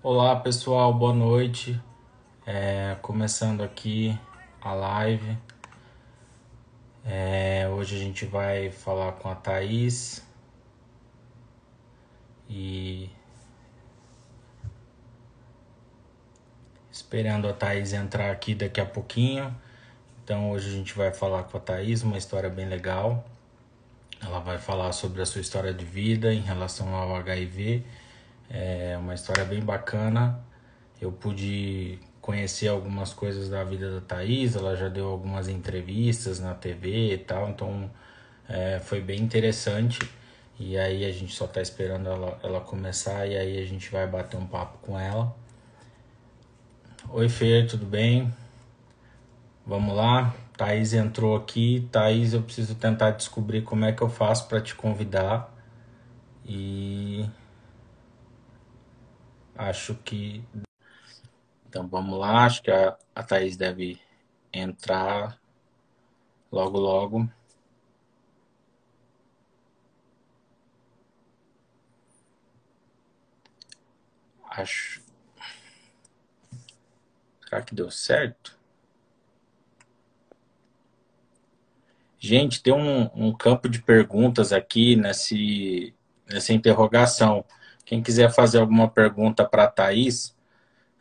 Olá pessoal, boa noite. É, começando aqui a live. É, hoje a gente vai falar com a Thaís e esperando a Thaís entrar aqui daqui a pouquinho. Então hoje a gente vai falar com a Thaís, uma história bem legal. Ela vai falar sobre a sua história de vida em relação ao HIV é uma história bem bacana. Eu pude conhecer algumas coisas da vida da Thaís, ela já deu algumas entrevistas na TV e tal, então é, foi bem interessante. E aí a gente só está esperando ela, ela começar e aí a gente vai bater um papo com ela. Oi Fer, tudo bem? Vamos lá. Thaís entrou aqui. Thaís, eu preciso tentar descobrir como é que eu faço para te convidar. E Acho que. Então vamos lá, acho que a, a Thaís deve entrar logo logo. Acho. Será que deu certo? Gente, tem um, um campo de perguntas aqui nesse, nessa interrogação. Quem quiser fazer alguma pergunta para a Thaís,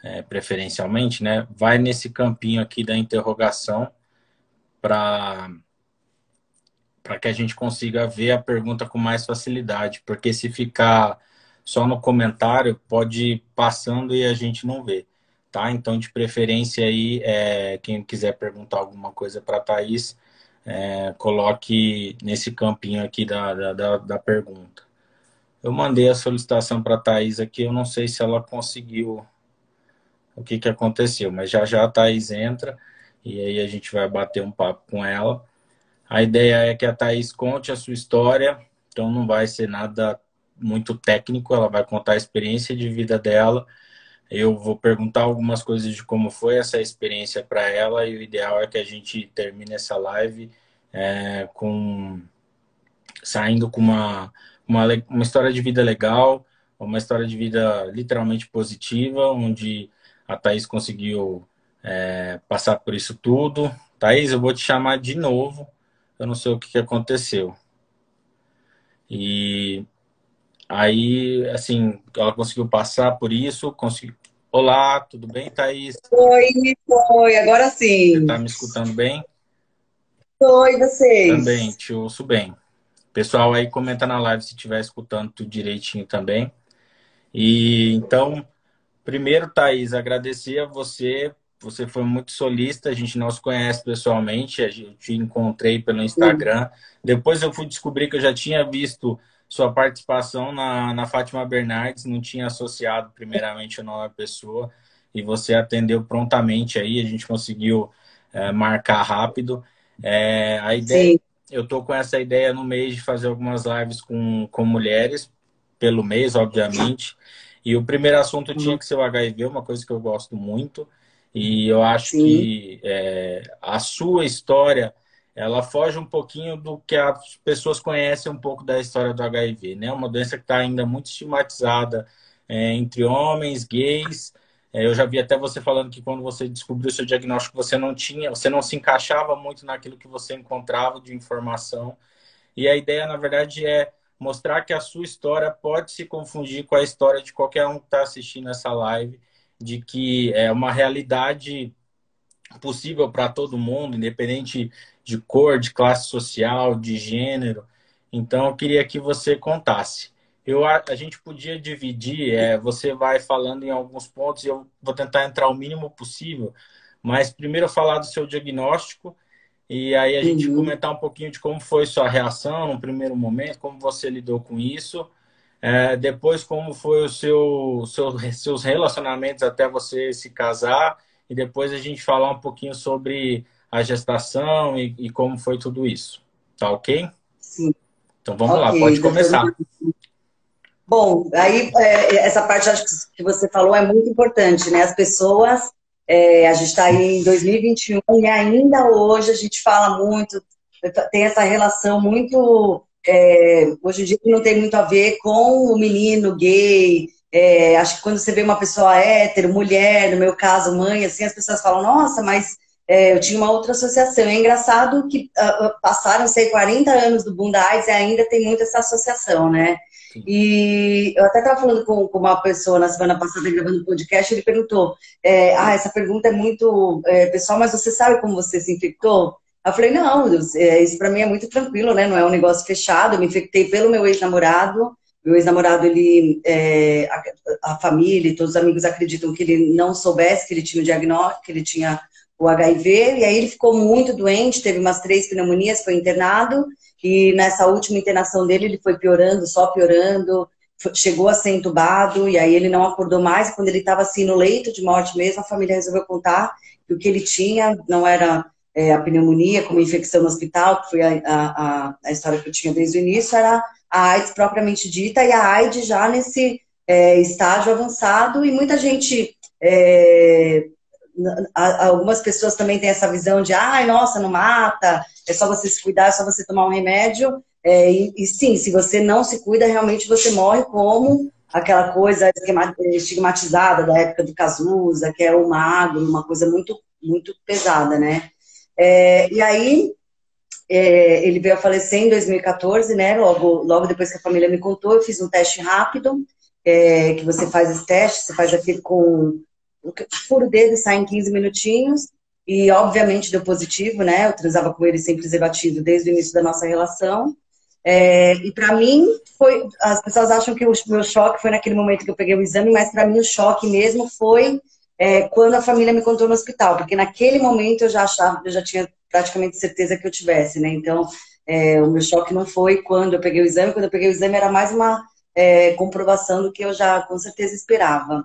é, preferencialmente, né, vai nesse campinho aqui da interrogação para para que a gente consiga ver a pergunta com mais facilidade, porque se ficar só no comentário, pode ir passando e a gente não vê, tá? Então, de preferência aí, é, quem quiser perguntar alguma coisa para a Thaís, é, coloque nesse campinho aqui da, da, da pergunta. Eu mandei a solicitação para a Thaís aqui, eu não sei se ela conseguiu o que, que aconteceu, mas já já a Thaís entra e aí a gente vai bater um papo com ela. A ideia é que a Thaís conte a sua história, então não vai ser nada muito técnico, ela vai contar a experiência de vida dela. Eu vou perguntar algumas coisas de como foi essa experiência para ela e o ideal é que a gente termine essa live é, com saindo com uma uma, uma história de vida legal, uma história de vida literalmente positiva, onde a Thaís conseguiu é, passar por isso tudo. Thaís, eu vou te chamar de novo, eu não sei o que, que aconteceu. E aí, assim, ela conseguiu passar por isso, conseguiu... Olá, tudo bem, Thaís? Oi, oi, agora sim. Você está me escutando bem? Oi, vocês. Também, te ouço bem. Pessoal aí comenta na live se estiver escutando tudo direitinho também. E então, primeiro, Thaís, agradecer a você. Você foi muito solista, a gente não se conhece pessoalmente, a gente te encontrei pelo Instagram. Depois eu fui descobrir que eu já tinha visto sua participação na, na Fátima Bernardes, não tinha associado primeiramente o nome da pessoa, e você atendeu prontamente aí, a gente conseguiu é, marcar rápido. É, a ideia, Sim eu tô com essa ideia no mês de fazer algumas lives com, com mulheres, pelo mês, obviamente. E o primeiro assunto tinha uhum. que ser o HIV, uma coisa que eu gosto muito. E eu acho Sim. que é, a sua história, ela foge um pouquinho do que as pessoas conhecem um pouco da história do HIV, né? Uma doença que está ainda muito estigmatizada é, entre homens, gays, eu já vi até você falando que quando você descobriu o seu diagnóstico, você não tinha, você não se encaixava muito naquilo que você encontrava de informação. E a ideia, na verdade, é mostrar que a sua história pode se confundir com a história de qualquer um que está assistindo essa live, de que é uma realidade possível para todo mundo, independente de cor, de classe social, de gênero. Então, eu queria que você contasse eu, a, a gente podia dividir, é, você vai falando em alguns pontos e eu vou tentar entrar o mínimo possível, mas primeiro falar do seu diagnóstico e aí a gente uhum. comentar um pouquinho de como foi sua reação no primeiro momento, como você lidou com isso, é, depois como foi o seu, seu, seus relacionamentos até você se casar e depois a gente falar um pouquinho sobre a gestação e, e como foi tudo isso. Tá ok? Sim. Então vamos okay, lá, pode começar. Bom, aí é, essa parte acho que você falou é muito importante, né? As pessoas, é, a gente está aí em 2021 e ainda hoje a gente fala muito, tem essa relação muito, é, hoje em dia não tem muito a ver com o menino gay, É, acho que quando você vê uma pessoa hétero, mulher, no meu caso, mãe, assim, as pessoas falam, nossa, mas é, eu tinha uma outra associação. É engraçado que uh, passaram, sei, 40 anos do Bunda AIDS e ainda tem muito essa associação, né? E eu até estava falando com, com, uma pessoa na semana passada gravando um podcast, ele perguntou: é, Ah, essa pergunta é muito é, pessoal, mas você sabe como você se infectou? Eu falei: Não, é, isso para mim é muito tranquilo, né? Não é um negócio fechado. Eu me infectei pelo meu ex-namorado. Meu ex-namorado, ele, é, a, a, família e todos os amigos acreditam que ele não soubesse que ele tinha o diagnóstico, que ele tinha o HIV, e aí ele ficou muito doente, teve umas três pneumonias, foi internado, e nessa última internação dele ele foi piorando, só piorando, chegou a ser entubado, e aí ele não acordou mais, quando ele estava assim no leito de morte mesmo, a família resolveu contar que o que ele tinha não era é, a pneumonia como infecção no hospital, que foi a, a, a, história que eu tinha desde o início, era a AIDS propriamente dita, e a AIDS já nesse é, estágio avançado, e muita gente é, algumas pessoas também têm essa visão de, ai, nossa, não mata, é só você se cuidar, é só você tomar um remédio. É, e, e, sim, se você não se cuida, realmente você morre como aquela coisa estigmatizada da época do Cazuza, que é o magro, uma coisa muito, muito pesada, né? É, e aí, é, ele veio a falecer em 2014, né? Logo, logo depois que a família me contou, eu fiz um teste rápido, é, que você faz esse teste, você faz aquele com furo dele sai em 15 minutinhos e obviamente deu positivo, né? Eu transava com ele sem preservativo desde o início da nossa relação. É, e para mim foi, as pessoas acham que o meu choque foi naquele momento que eu peguei o exame, mas para mim o choque mesmo foi é, quando a família me contou no hospital, porque naquele momento eu já achava, eu já tinha praticamente certeza que eu tivesse, né? Então é, o meu choque não foi quando eu peguei o exame, quando eu peguei o exame era mais uma é, comprovação do que eu já com certeza esperava.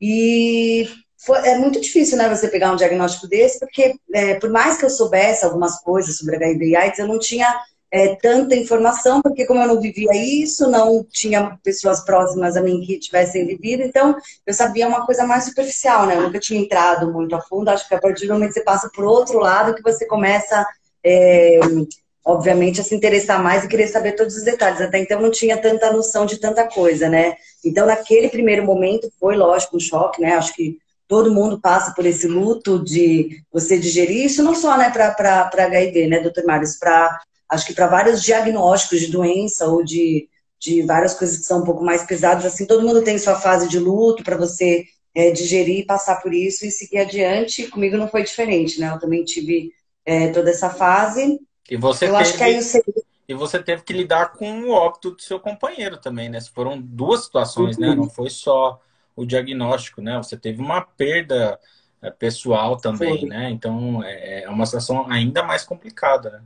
E foi, é muito difícil, né, você pegar um diagnóstico desse, porque é, por mais que eu soubesse algumas coisas sobre HIV e AIDS, eu não tinha é, tanta informação, porque como eu não vivia isso, não tinha pessoas próximas a mim que tivessem vivido, então eu sabia uma coisa mais superficial, né? Eu nunca tinha entrado muito a fundo. Acho que a partir do momento que você passa por outro lado, que você começa, é, obviamente, a se interessar mais e querer saber todos os detalhes. Até então não tinha tanta noção de tanta coisa, né? Então, naquele primeiro momento, foi lógico um choque, né? Acho que todo mundo passa por esse luto de você digerir isso, não só né, para HIV, né, doutor Mário? Para, acho que para vários diagnósticos de doença ou de, de várias coisas que são um pouco mais pesadas, assim, todo mundo tem sua fase de luto para você é, digerir, passar por isso e seguir adiante. Comigo não foi diferente, né? Eu também tive é, toda essa fase. E você Eu teve... acho que aí E você teve que lidar com o óbito do seu companheiro também, né? Foram duas situações, né? uhum. né? Não foi só o diagnóstico, né? Você teve uma perda é, pessoal também, né? Então é, é uma situação ainda mais complicada, né?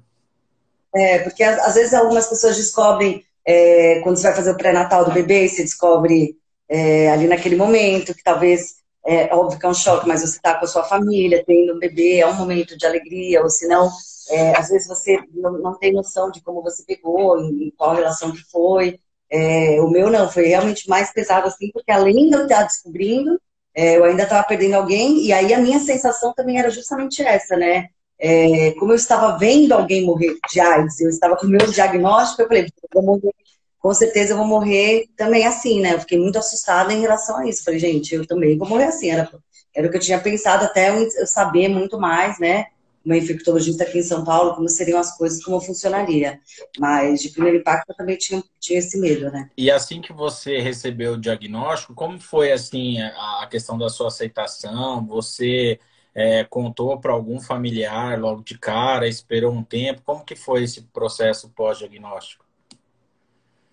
É, porque às vezes algumas pessoas descobrem, é, quando você vai fazer o pré-natal do bebê, você descobre é, ali naquele momento que talvez, é óbvio que é um choque, mas você está com a sua família, tendo um bebê, é um momento de alegria, ou senão, é, às vezes você não, não, tem noção de como você pegou, em, em qual relação que foi. É, o meu não, foi realmente mais pesado assim, porque além de eu estar descobrindo, é, eu ainda estava perdendo alguém, e aí a minha sensação também era justamente essa, né? É, como eu estava vendo alguém morrer de AIDS, eu estava com o meu diagnóstico, eu falei, morrer, com certeza eu vou morrer também assim, né? Eu fiquei muito assustada em relação a isso. Falei, gente, eu também vou morrer assim. Era, era o que eu tinha pensado até eu saber muito mais, né? Uma infectologista aqui em São Paulo, como seriam as coisas, como funcionaria. Mas de primeiro impacto eu também tinha, tinha esse medo, né? E assim que você recebeu o diagnóstico, como foi assim a questão da sua aceitação? Você é, contou para algum familiar logo de cara, esperou um tempo? Como que foi esse processo pós-diagnóstico?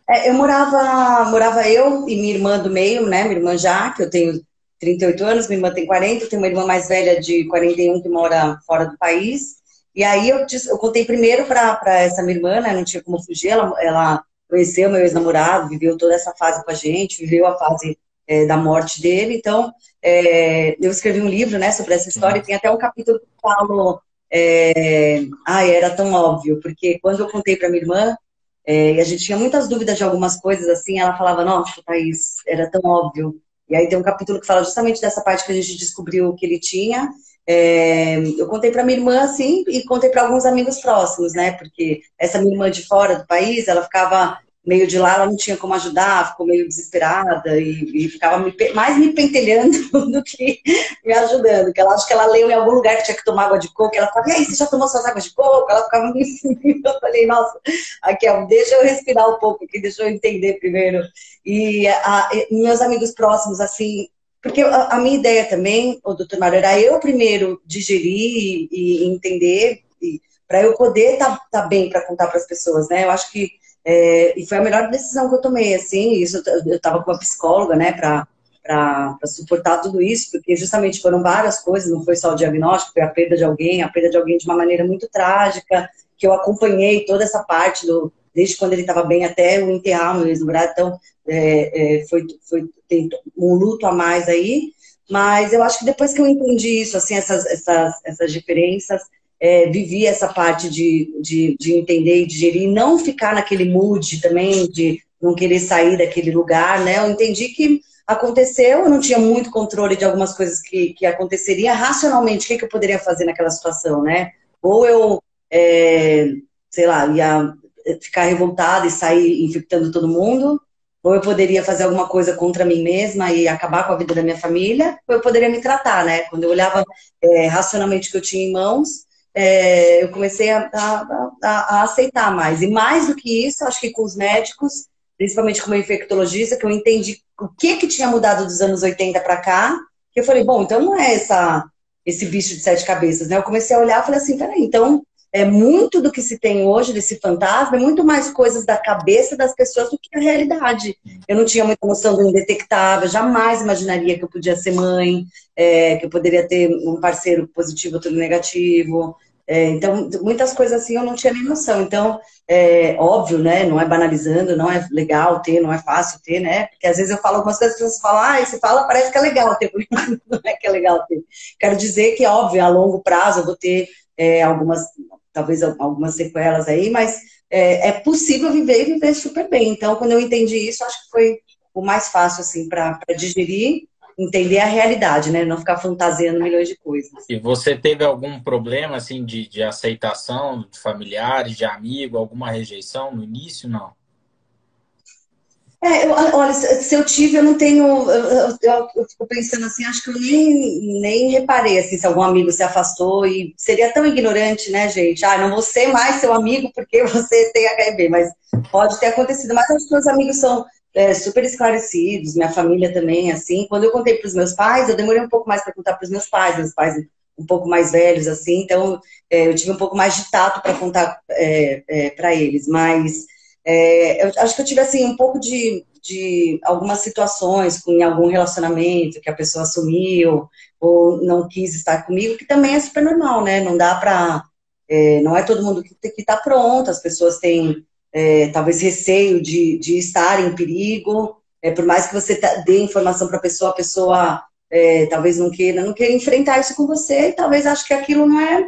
É, eu morava, morava eu e minha irmã do meio, né? Minha irmã já, que eu tenho 38 anos, minha irmã tem 40, tenho uma irmã mais velha de 41 que mora fora do país. E aí eu, eu contei primeiro para essa minha irmã, né, não tinha como fugir, ela, ela conheceu meu ex-namorado, viveu toda essa fase com a gente, viveu a fase é, da morte dele. Então, é, eu escrevi um livro né, sobre essa história, e tem até um capítulo que falo. É, ah, era tão óbvio, porque quando eu contei para minha irmã, é, e a gente tinha muitas dúvidas de algumas coisas assim, ela falava: Nossa, Thaís, era tão óbvio. E aí tem um capítulo que fala justamente dessa parte que a gente descobriu que ele tinha. É, eu contei para minha irmã, assim, e contei para alguns amigos próximos, né? Porque essa minha irmã de fora do país, ela ficava meio de lá, ela não tinha como ajudar, ficou meio desesperada e, e ficava me, mais me pentelhando do que me ajudando. Que ela acho que ela leu em algum lugar que tinha que tomar água de coco. Ela falava, e aí, você já tomou suas águas de coco? Ela ficava me ensinando. Eu falei, nossa, aqui, ó, deixa eu respirar um pouco aqui, deixa eu entender primeiro. E, a, meus amigos próximos, assim, porque a, a, minha ideia também, o doutor Mário, era eu primeiro digerir e, e entender, para eu poder estar tá, tá bem para contar para as pessoas, né? Eu acho que é, e foi a melhor decisão que eu tomei, assim, isso eu estava com uma psicóloga, né, para suportar tudo isso, porque justamente foram várias coisas, não foi só o diagnóstico, foi a perda de alguém, a perda de alguém de uma maneira muito trágica, que eu acompanhei toda essa parte do, desde quando ele estava bem até o enterrar o ex-namorado, então é, é, foi, foi tem um luto a mais aí, mas eu acho que depois que eu entendi isso, assim, essas, essas, essas diferenças, é, vivi essa parte de, de, de entender e digerir, e não ficar naquele mood também de não querer sair daquele lugar, né? Eu entendi que aconteceu, eu não tinha muito controle de algumas coisas que, que aconteceria racionalmente, o que, que eu poderia fazer naquela situação, né? Ou eu, é, sei lá, ia ficar revoltada e sair infectando todo mundo, ou eu poderia fazer alguma coisa contra mim mesma e acabar com a vida da minha família, ou eu poderia me tratar, né? Quando eu olhava é, racionalmente o que eu tinha em mãos, é, eu comecei a, a, a, a, aceitar mais. E mais do que isso, acho que com os médicos, principalmente como infectologista, que eu entendi o que, que tinha mudado dos anos 80 para cá, que eu falei, bom, então não é essa, esse bicho de sete cabeças, né? Eu comecei a olhar e falei assim, peraí, então é muito do que se tem hoje desse fantasma, é muito mais coisas da cabeça das pessoas do que a realidade. Eu não tinha muita noção do indetectável, jamais imaginaria que eu podia ser mãe, é, que eu poderia ter um parceiro positivo, outro negativo. É, então, muitas coisas assim eu não tinha nem noção. Então, é óbvio, né? Não é banalizando, não é legal ter, não é fácil ter, né? Porque às vezes eu falo algumas coisas, as pessoas falam, ah, você fala, parece que é legal ter. não é que é legal ter. Quero dizer que, óbvio, a longo prazo eu vou ter é, algumas, talvez algumas sequelas aí, mas é, é, possível viver e viver super bem. Então, quando eu entendi isso, acho que foi o mais fácil, assim, para digerir entender a realidade, né? Não ficar fantasiando milhões de coisas. E você teve algum problema, assim, de, de aceitação de familiares, de amigo, alguma rejeição no início, não? É, eu, olha, se eu tive, eu não tenho. Eu, eu, eu, fico pensando assim, acho que eu nem, nem reparei assim, se algum amigo se afastou e seria tão ignorante, né, gente? Ah, não vou ser mais seu amigo porque você tem HIV, mas pode ter acontecido. Mas os meus amigos são é, super esclarecidos, minha família também, assim. Quando eu contei para os meus pais, eu demorei um pouco mais para contar para os meus pais, meus pais um pouco mais velhos, assim, então é, eu tive um pouco mais de tato para contar é, é para eles, mas é, eu acho que eu tive, assim, um pouco de, de algumas situações com, algum relacionamento que a pessoa assumiu ou não quis estar comigo, que também é super normal, né? Não dá para. É, não é todo mundo que está pronto, as pessoas têm é, talvez receio de, de estar em perigo. É, por mais que você tá, dê informação para a pessoa, a pessoa é, talvez não queira, não queira enfrentar isso com você e talvez ache que aquilo não é,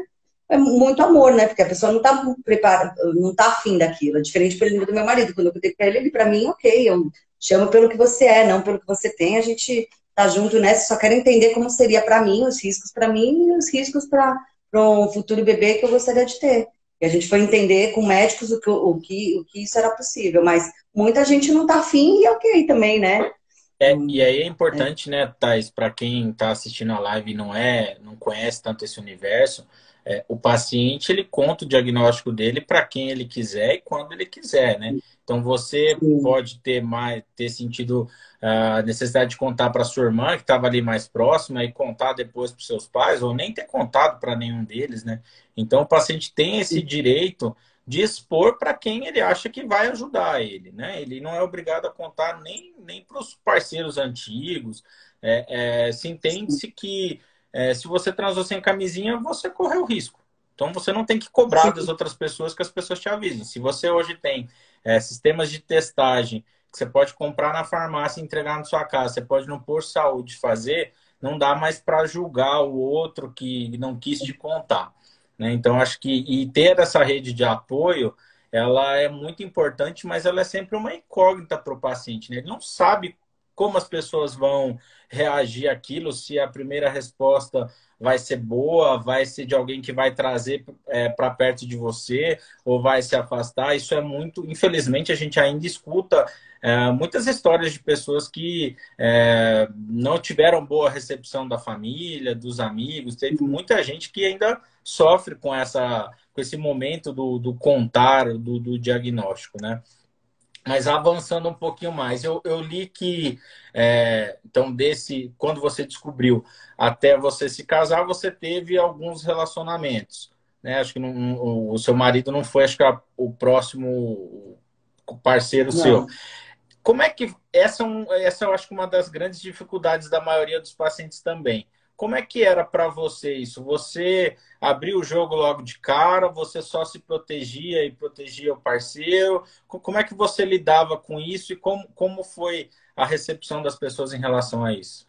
é muito amor, né? Porque a pessoa não está preparada, não está afim daquilo. É diferente, exemplo, do meu marido. Quando eu contei para ele, ele para mim, ok, eu chamo pelo que você é, não pelo que você tem. A gente tá junto nessa, só quero entender como seria para mim, os riscos para mim e os riscos para um futuro bebê que eu gostaria de ter. E a gente foi entender com médicos o que, o que, o que isso era possível, mas muita gente não tá afim e é ok também, né? É, e aí é importante, é. né, Thais, para quem está assistindo a live e não é, não conhece tanto esse universo, é, o paciente ele conta o diagnóstico dele para quem ele quiser e quando ele quiser, né? Então você pode ter mais ter sentido a necessidade de contar para sua irmã que estava ali mais próxima e contar depois para seus pais ou nem ter contado para nenhum deles, né? Então o paciente tem esse direito de expor para quem ele acha que vai ajudar ele, né? Ele não é obrigado a contar nem, nem para os parceiros antigos. É, é, se entende-se que é, se você transou sem camisinha, você correu risco. Então você não tem que cobrar das outras pessoas que as pessoas te avisem. Se você hoje tem é, sistemas de testagem que você pode comprar na farmácia e entregar na sua casa, você pode no posto de saúde fazer, não dá mais para julgar o outro que não quis te contar. Né? Então acho que e ter essa rede de apoio ela é muito importante, mas ela é sempre uma incógnita para o paciente. Né? Ele não sabe como as pessoas vão reagir àquilo, se a primeira resposta vai ser boa, vai ser de alguém que vai trazer é, para perto de você ou vai se afastar. Isso é muito, infelizmente, a gente ainda escuta é, muitas histórias de pessoas que é, não tiveram boa recepção da família, dos amigos. Teve muita gente que ainda sofre com essa, com esse momento do, do contar, do, do diagnóstico, né? Mas avançando um pouquinho mais, eu, eu li que, é, então, desse, quando você descobriu até você se casar, você teve alguns relacionamentos. Né? Acho que não, o seu marido não foi, acho que a, o próximo parceiro não. seu. Como é que. Essa, é essa eu acho que uma das grandes dificuldades da maioria dos pacientes também. Como é que era para você isso? Você abriu o jogo logo de cara? Você só se protegia e protegia o parceiro? Como é que você lidava com isso e como, como foi a recepção das pessoas em relação a isso?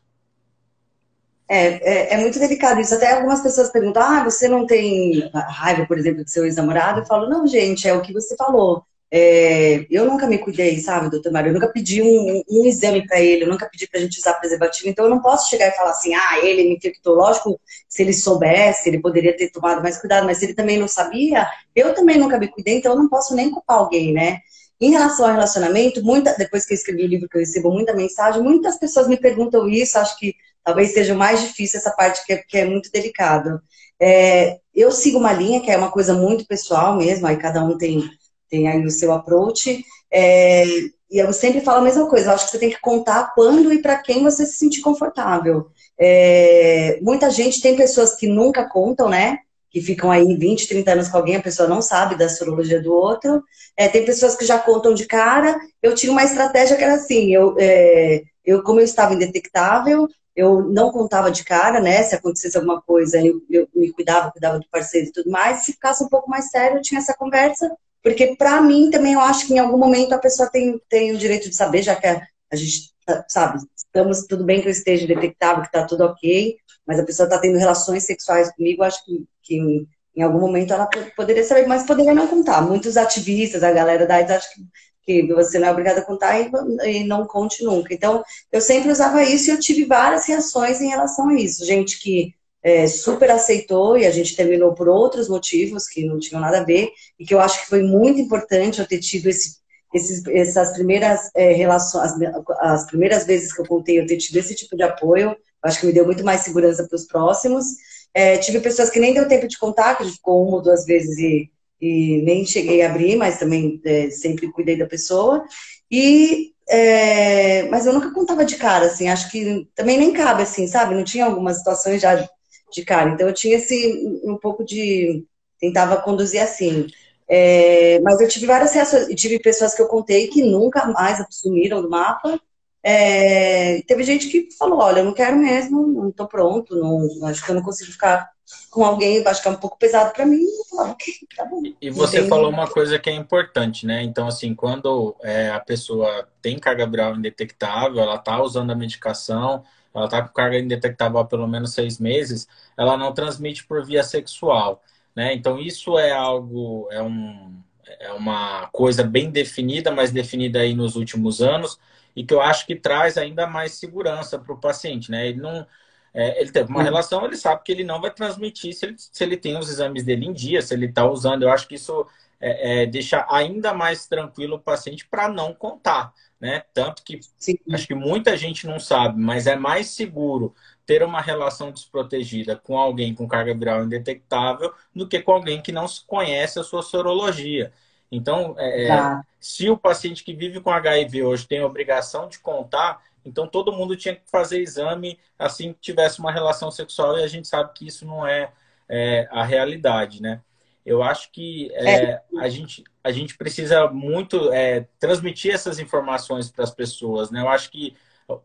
É, é, é, muito delicado isso. Até algumas pessoas perguntam: ah, você não tem raiva, por exemplo, do seu ex-namorado? Eu falo: não, gente, é o que você falou. É, eu nunca me cuidei, sabe, doutor Mário? Eu nunca pedi um, um exame para ele, eu nunca pedi pra gente usar preservativo, então eu não posso chegar e falar assim, ah, ele me infectou. Lógico, se ele soubesse, ele poderia ter tomado mais cuidado, mas se ele também não sabia, eu também nunca me cuidei, então eu não posso nem culpar alguém, né? Em relação ao relacionamento, muita, depois que eu escrevi o livro, que eu recebo muita mensagem, muitas pessoas me perguntam isso, acho que talvez seja mais difícil essa parte que é, que é muito delicado. É, eu sigo uma linha que é uma coisa muito pessoal mesmo, aí cada um tem tem aí o seu approach. É, e eu sempre falo a mesma coisa, acho que você tem que contar quando e para quem você se sentir confortável. É, muita gente, tem pessoas que nunca contam, né? Que ficam aí 20, 30 anos com alguém, a pessoa não sabe da sorologia do outro. É, tem pessoas que já contam de cara. Eu tinha uma estratégia que era assim, eu, é, eu como eu estava indetectável, eu não contava de cara, né? Se acontecesse alguma coisa, eu, eu me cuidava, cuidava do parceiro e tudo mais. Se ficasse um pouco mais sério, eu tinha essa conversa porque, para mim, também eu acho que em algum momento a pessoa tem, tem o direito de saber, já que a, gente, tá, sabe, estamos tudo bem que eu esteja detectável, que está tudo ok, mas a pessoa está tendo relações sexuais comigo, acho que, que em algum momento ela poderia saber, mas poderia não contar. Muitos ativistas, a galera da AIDS, acho que, que você não é obrigada a contar e, e, não conte nunca. Então, eu sempre usava isso e eu tive várias reações em relação a isso. Gente que é, super aceitou e a gente terminou por outros motivos que não tinham nada a ver e que eu acho que foi muito importante eu ter tido esse, esses, essas primeiras é, relações, as, as, primeiras vezes que eu contei eu ter tido esse tipo de apoio, acho que me deu muito mais segurança para os próximos. É, tive pessoas que nem deu tempo de contar, que ficou uma ou duas vezes e, e nem cheguei a abrir, mas também é, sempre cuidei da pessoa. E é, mas eu nunca contava de cara, assim, acho que também nem cabe, assim, sabe? Não tinha algumas situações já de cara. Então eu tinha esse um pouco de tentava conduzir assim. É, mas eu tive várias reações, e tive pessoas que eu contei que nunca mais sumiram do mapa. É, teve gente que falou, olha, eu não quero mesmo, não estou pronto, não, acho que eu não consigo ficar com alguém, acho que é um pouco pesado para mim. Falava, okay, tá e você falou uma coisa que é importante, né? Então, assim, quando é, a pessoa tem carga viral indetectável, ela está usando a medicação, ela está com carga indetectável há pelo menos seis meses, ela não transmite por via sexual. Né? Então, isso é algo, é, um, é uma coisa bem definida, mas definida aí nos últimos anos, e que eu acho que traz ainda mais segurança para o paciente. Né? Ele não. É, ele teve uma relação, ele sabe que ele não vai transmitir se ele, se ele tem os exames dele em dia, se ele está usando. Eu acho que isso é, é, deixa ainda mais tranquilo o paciente para não contar né? Tanto que Sim. acho que muita gente não sabe, mas é mais seguro ter uma relação desprotegida com alguém com carga viral indetectável do que com alguém que não conhece a sua sorologia. Então, é, tá. se o paciente que vive com HIV hoje tem a obrigação de contar, então todo mundo tinha que fazer exame assim que tivesse uma relação sexual e a gente sabe que isso não é, é a realidade, né? Eu acho que é, é. a, gente, a gente precisa muito é, transmitir essas informações para as pessoas. Né? Eu acho que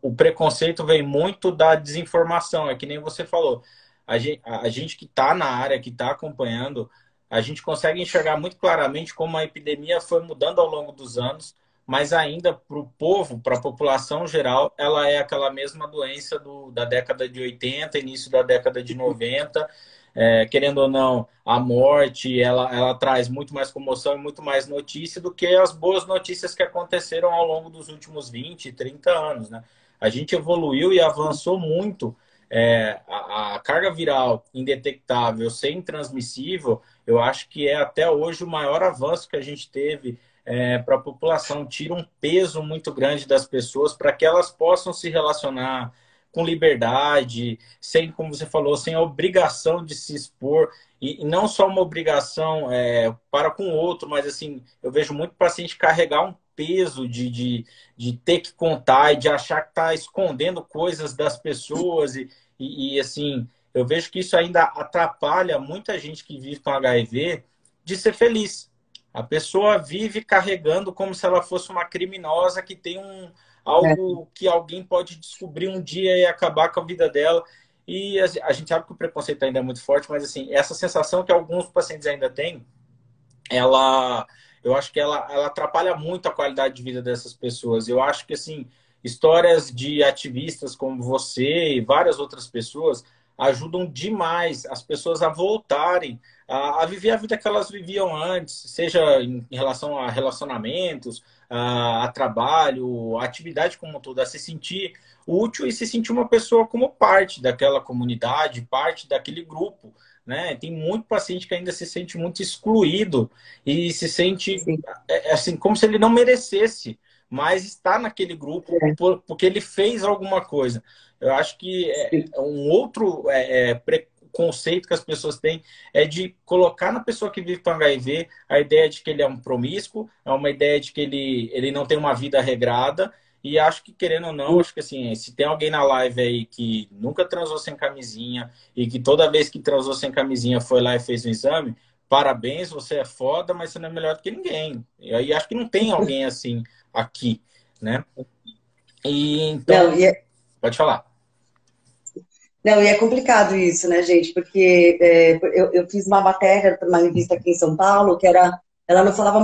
o preconceito vem muito da desinformação, é que nem você falou. A gente, a gente que está na área, que está acompanhando, a gente consegue enxergar muito claramente como a epidemia foi mudando ao longo dos anos, mas ainda para o povo, para a população geral, ela é aquela mesma doença do, da década de 80, início da década de 90 é, querendo ou não, a morte ela, ela traz muito mais comoção e muito mais notícia do que as boas notícias que aconteceram ao longo dos últimos 20, 30 anos, né? a gente evoluiu e avançou muito. É, a, a, carga viral indetectável, sem transmissível, eu acho que é até hoje o maior avanço que a gente teve é, para a população. Tira um peso muito grande das pessoas para que elas possam se relacionar com liberdade, sem, como você falou, sem a obrigação de se expor. E, não só uma obrigação é, para com o outro, mas assim, eu vejo muito paciente carregar um peso de, de, de ter que contar e de achar que está escondendo coisas das pessoas. E, e, e, assim, eu vejo que isso ainda atrapalha muita gente que vive com HIV de ser feliz. A pessoa vive carregando como se ela fosse uma criminosa que tem um, algo é. que alguém pode descobrir um dia e acabar com a vida dela. E a, a, gente sabe que o preconceito ainda é muito forte, mas assim, essa sensação que alguns pacientes ainda têm, ela, eu acho que ela, ela atrapalha muito a qualidade de vida dessas pessoas. Eu acho que assim, histórias de ativistas como você e várias outras pessoas ajudam demais as pessoas a voltarem a, a, viver a vida que elas viviam antes, seja em, em relação a relacionamentos, a, a, trabalho, a atividade como um todo, a se sentir útil e se sentir uma pessoa como parte daquela comunidade, parte daquele grupo. Né? Tem muito paciente que ainda se sente muito excluído e se sente é, é, assim como se ele não merecesse, mas está naquele grupo é. porque ele fez alguma coisa. Eu acho que é um outro é, é, conceito que as pessoas têm é de colocar na pessoa que vive com HIV a ideia de que ele é um promíscuo, é uma ideia de que ele, ele não tem uma vida regrada. E acho que, querendo ou não, acho que assim, se tem alguém na live aí que nunca transou sem camisinha e que toda vez que transou sem camisinha foi lá e fez um exame, parabéns, você é foda, mas você não é melhor do que ninguém. E aí acho que não tem alguém assim aqui, né? E então. Não, e é... Pode falar. Não, e é complicado isso, né, gente? Porque é, eu, eu, fiz uma matéria para uma revista aqui em São Paulo, que era. Ela não falava.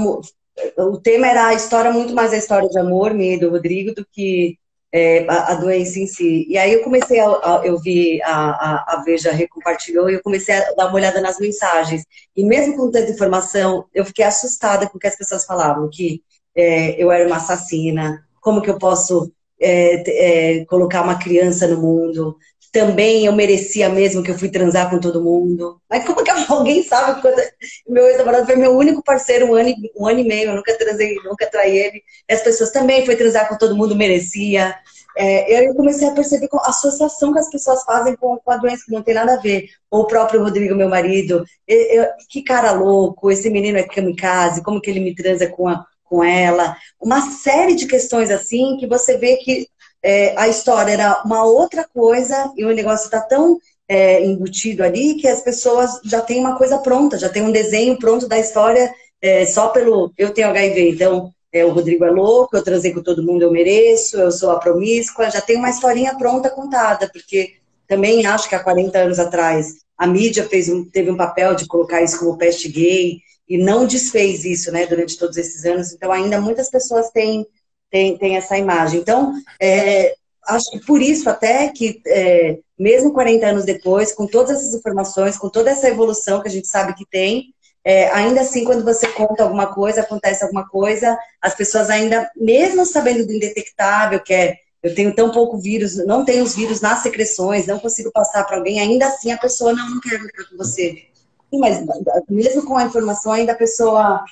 O tema era a história, muito mais a história de amor minha do Rodrigo, do que é, a, a, doença em si. E aí eu comecei a. a eu vi a, a, a Veja recompartilhou e eu comecei a dar uma olhada nas mensagens. E mesmo com tanta informação, eu fiquei assustada com o que as pessoas falavam, que é, eu era uma assassina, como que eu posso é, é, colocar uma criança no mundo, também eu merecia mesmo que eu fui transar com todo mundo. Mas como que alguém sabe quando meu ex-namorado foi meu único parceiro um ano, um ano e meio, eu nunca transei, nunca traí ele. As pessoas também foi transar com todo mundo, merecia. É, eu comecei a perceber a associação que as pessoas fazem com, a doença, que não tem nada a ver. Ou o próprio Rodrigo, meu marido, eu, eu, que cara louco, esse menino é kamikaze, como que ele me transa com, a, com ela. Uma série de questões assim que você vê que é, a história era uma outra coisa e o negócio está tão é, embutido ali que as pessoas já têm uma coisa pronta, já tem um desenho pronto da história é, só pelo eu tenho HIV, então é, o Rodrigo é louco, eu transei com todo mundo, eu mereço, eu sou a promíscua, já tem uma historinha pronta contada, porque também acho que há 40 anos atrás a mídia fez um, teve um papel de colocar isso como peste gay e não desfez isso, né, durante todos esses anos. Então ainda muitas pessoas têm tem, tem essa imagem. Então, é, acho que por isso até que, é, mesmo 40 anos depois, com todas essas informações, com toda essa evolução que a gente sabe que tem, é, ainda assim, quando você conta alguma coisa, acontece alguma coisa, as pessoas ainda, mesmo sabendo do indetectável, que é eu tenho tão pouco vírus, não tenho os vírus nas secreções, não consigo passar para alguém, ainda assim a pessoa não, não quer ficar com você. Sim, mas mesmo com a informação, ainda a pessoa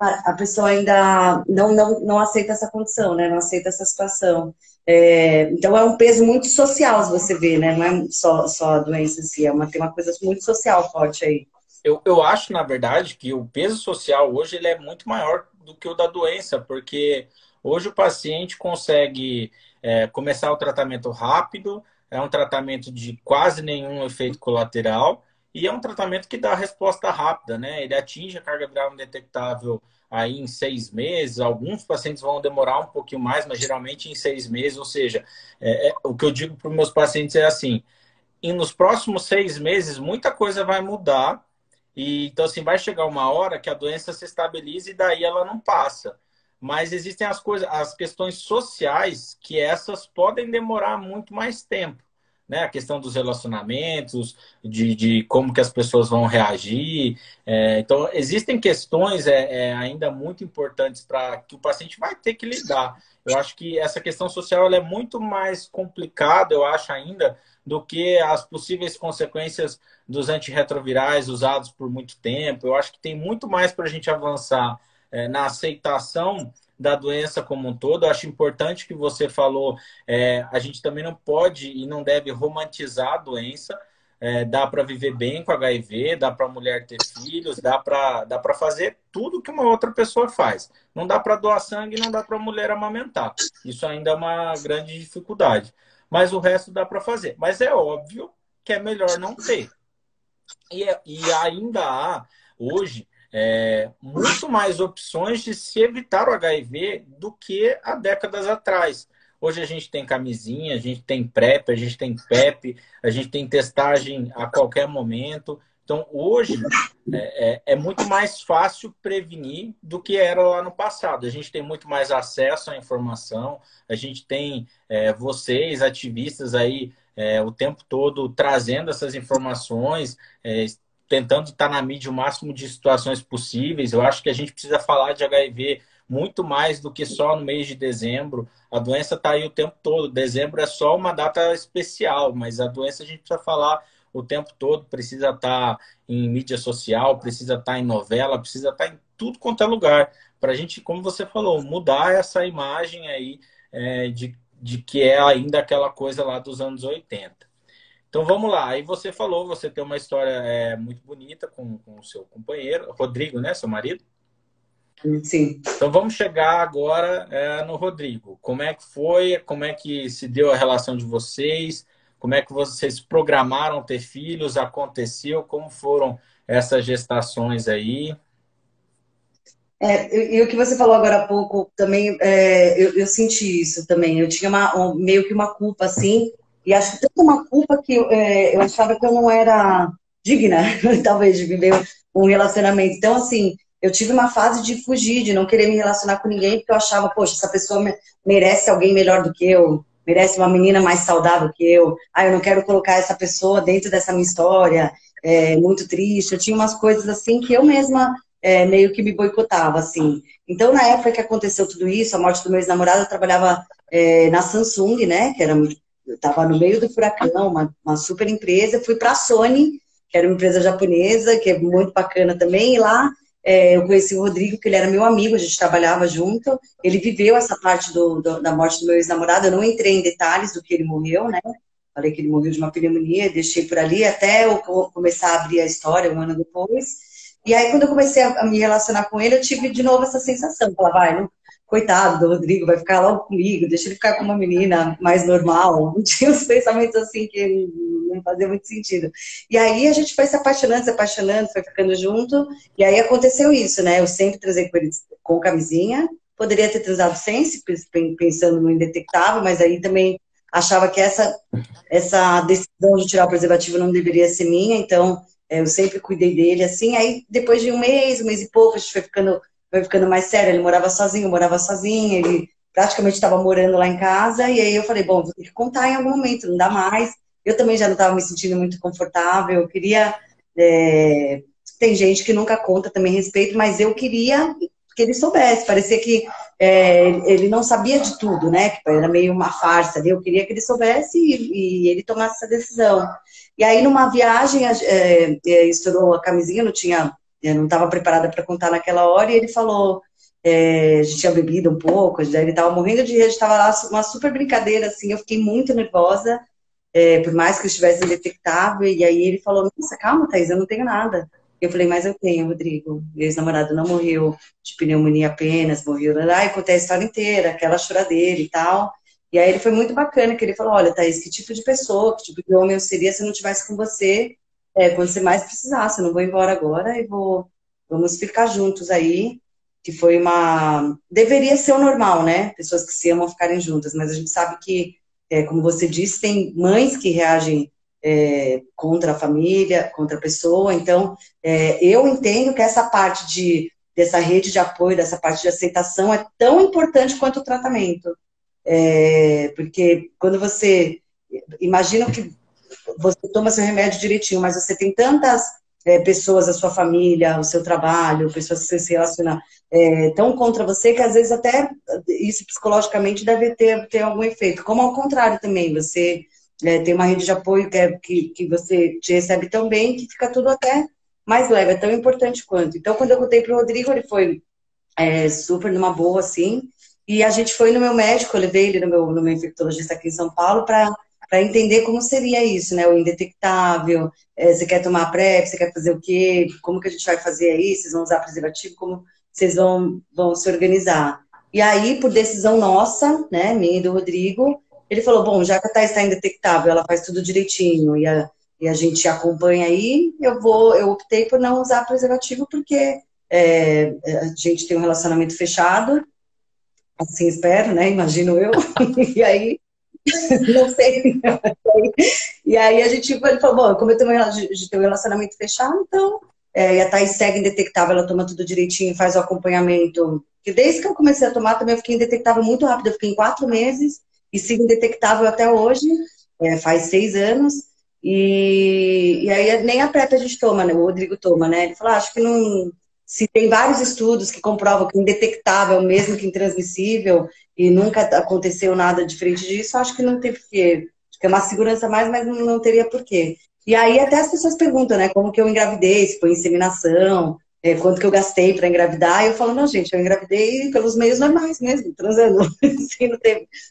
a, pessoa ainda não, não, não aceita essa condição, né? Não aceita essa situação. É, então é um peso muito social, se você vê, né? Não é só, só a doença em si, é uma, tem uma coisa muito social forte aí. Eu, eu acho, na verdade, que o peso social hoje ele é muito maior do que o da doença, porque hoje o paciente consegue é, começar o tratamento rápido, é um tratamento de quase nenhum efeito colateral, e é um tratamento que dá resposta rápida, né? Ele atinge a carga viral indetectável aí em seis meses. Alguns pacientes vão demorar um pouquinho mais, mas geralmente em seis meses. Ou seja, é, é, o que eu digo para os meus pacientes é assim: e nos próximos seis meses muita coisa vai mudar. E então assim vai chegar uma hora que a doença se estabiliza e daí ela não passa. Mas existem as coisas, as questões sociais que essas podem demorar muito mais tempo né? A questão dos relacionamentos, de, de como que as pessoas vão reagir. É, então, existem questões é, é ainda muito importantes para que o paciente vai ter que lidar. Eu acho que essa questão social é muito mais complicada, eu acho ainda, do que as possíveis consequências dos antirretrovirais usados por muito tempo. Eu acho que tem muito mais para a gente avançar é, na aceitação da doença como um todo. Eu acho importante que você falou, é, a gente também não pode e não deve romantizar a doença. É, dá para viver bem com HIV, dá para mulher ter filhos, dá para dá fazer tudo que uma outra pessoa faz. Não dá para doar sangue, não dá para mulher amamentar. Isso ainda é uma grande dificuldade. Mas o resto dá para fazer. Mas é óbvio que é melhor não ter. E, é, e ainda há, hoje, é, muito mais opções de se evitar o HIV do que há décadas atrás. Hoje a gente tem camisinha, a gente tem PrEP, a gente tem PEP, a gente tem testagem a qualquer momento. Então, hoje é, é, é, muito mais fácil prevenir do que era lá no passado. A gente tem muito mais acesso à informação, a gente tem é, vocês, ativistas aí, é, o tempo todo trazendo essas informações, é, tentando estar na mídia o máximo de situações possíveis. Eu acho que a gente precisa falar de HIV muito mais do que só no mês de dezembro. A doença está aí o tempo todo. Dezembro é só uma data especial, mas a doença a gente precisa falar o tempo todo, precisa estar em mídia social, precisa estar em novela, precisa estar em tudo quanto é lugar. Para a gente, como você falou, mudar essa imagem aí é, de, de que é ainda aquela coisa lá dos anos 80. Então vamos lá. Aí você falou, você tem uma história é, muito bonita com, com o seu companheiro, Rodrigo, né? Seu marido? Sim. Então vamos chegar agora é, no Rodrigo. Como é que foi? Como é que se deu a relação de vocês? Como é que vocês programaram ter filhos? Aconteceu? Como foram essas gestações aí? É, e, o que você falou agora há pouco também, é, eu, eu, senti isso também. Eu tinha uma, um, meio que uma culpa assim, e acho tanto uma culpa que eu, é, eu achava que eu não era digna, talvez, de viver um relacionamento. Então, assim, eu tive uma fase de fugir, de não querer me relacionar com ninguém, porque eu achava, poxa, essa pessoa merece alguém melhor do que eu, merece uma menina mais saudável que eu. Ah, eu não quero colocar essa pessoa dentro dessa minha história, é muito triste. Eu tinha umas coisas assim que eu mesma é, meio que me boicotava, assim. Então, na época que aconteceu tudo isso, a morte do meu ex-namorado, eu trabalhava é, na Samsung, né, que era estava no meio do furacão, uma, uma super empresa. Fui para a Sony, que era uma empresa japonesa, que é muito bacana também, e lá é, eu conheci o Rodrigo, que ele era meu amigo, a gente trabalhava junto. Ele viveu essa parte do, do, da morte do meu ex-namorado. Eu não entrei em detalhes do que ele morreu, né? Falei que ele morreu de uma pneumonia, deixei por ali até eu começar a abrir a história um ano depois. E aí, quando eu comecei a, me relacionar com ele, eu tive de novo essa sensação. Falar, vai, não, coitado do Rodrigo, vai ficar logo comigo, deixa ele ficar com uma menina mais normal. Tinha uns pensamentos assim que não fazia muito sentido. E aí a gente foi se apaixonando, se apaixonando, foi ficando junto, e aí aconteceu isso, né? Eu sempre trazei com ele com camisinha, poderia ter transado sem, pensando no indetectável, mas aí também achava que essa, essa decisão de tirar o preservativo não deveria ser minha, então é, eu sempre cuidei dele assim. Aí depois de um mês, um mês e pouco, a gente foi ficando foi ficando mais sério. Ele morava sozinho, morava sozinho, ele praticamente estava morando lá em casa. E aí eu falei, bom, vou ter que contar em algum momento, não dá mais. Eu também já não estava me sentindo muito confortável. Eu queria. É... Tem gente que nunca conta, também respeito, mas eu queria que ele soubesse. Parecia que é, ele não sabia de tudo, né? Que era meio uma farsa. Eu queria que ele soubesse e, e ele tomasse essa decisão. E aí, numa viagem, é, é, estourou a camisinha, não tinha eu não estava preparada para contar naquela hora, e ele falou, é, a gente tinha bebido um pouco, ele estava morrendo de rir, estava lá, uma super brincadeira, assim, eu fiquei muito nervosa, é, por mais que eu estivesse indetectável, e aí ele falou, nossa, calma, Thaís, eu não tenho nada. Eu falei, mas eu tenho, Rodrigo. Meu ex-namorado não morreu de pneumonia apenas, morreu. Aí contei a história inteira, aquela choradeira e tal. E aí ele foi muito bacana, que ele falou, olha, Thaís, que tipo de pessoa, que tipo de homem eu seria se eu não estivesse com você é, quando você mais precisasse, eu não vou embora agora e vou, vamos ficar juntos aí, que foi uma, deveria ser o normal, né, pessoas que se amam ficarem juntas, mas a gente sabe que, é, como você disse, tem mães que reagem é, contra a família, contra a pessoa, então, é, eu entendo que essa parte de, dessa rede de apoio, dessa parte de aceitação é tão importante quanto o tratamento, é, porque quando você imagino que você toma seu remédio direitinho, mas você tem tantas é, pessoas da sua família, o seu trabalho, pessoas que você se relaciona é, tão contra você que às vezes até isso psicologicamente deve ter, ter algum efeito. Como ao contrário também, você é, tem uma rede de apoio que, é, que, que você te recebe tão bem que fica tudo até mais leve, é tão importante quanto. Então, quando eu contei para o Rodrigo, ele foi é, super numa boa, assim, e a gente foi no meu médico, eu levei ele no meu, no meu infectologista aqui em São Paulo para para entender como seria isso, né? O indetectável, é, você quer tomar PrEP, você quer fazer o quê? Como que a gente vai fazer aí? Vocês vão usar preservativo? Como vocês vão, vão se organizar? E aí, por decisão nossa, né, minha e do Rodrigo, ele falou, bom, já que a Thais está indetectável, ela faz tudo direitinho e a, e a gente acompanha aí, eu vou, eu optei por não usar preservativo porque é, a gente tem um relacionamento fechado, assim espero, né, imagino eu, e aí não sei. e aí a gente ele falou, bom, como eu tenho um relacionamento fechado, então, é, e a Thaís segue indetectável, ela toma tudo direitinho, faz o acompanhamento. E desde que eu comecei a tomar também eu fiquei indetectável muito rápido, eu fiquei em quatro meses e sigo indetectável até hoje, é, faz seis anos. E, e aí nem a PrEP a gente toma, né? O Rodrigo toma, né? Ele falou, ah, acho que não. Se tem vários estudos que comprovam que indetectável, mesmo que intransmissível, e nunca aconteceu nada diferente disso, acho que não tem porquê. Acho que é uma segurança mais, mas não teria porquê. E aí até as pessoas perguntam, né, como que eu engravidei, se foi inseminação, é, quanto que eu gastei para engravidar, eu falo, não, gente, eu engravidei pelos meios normais mesmo, transando, assim, não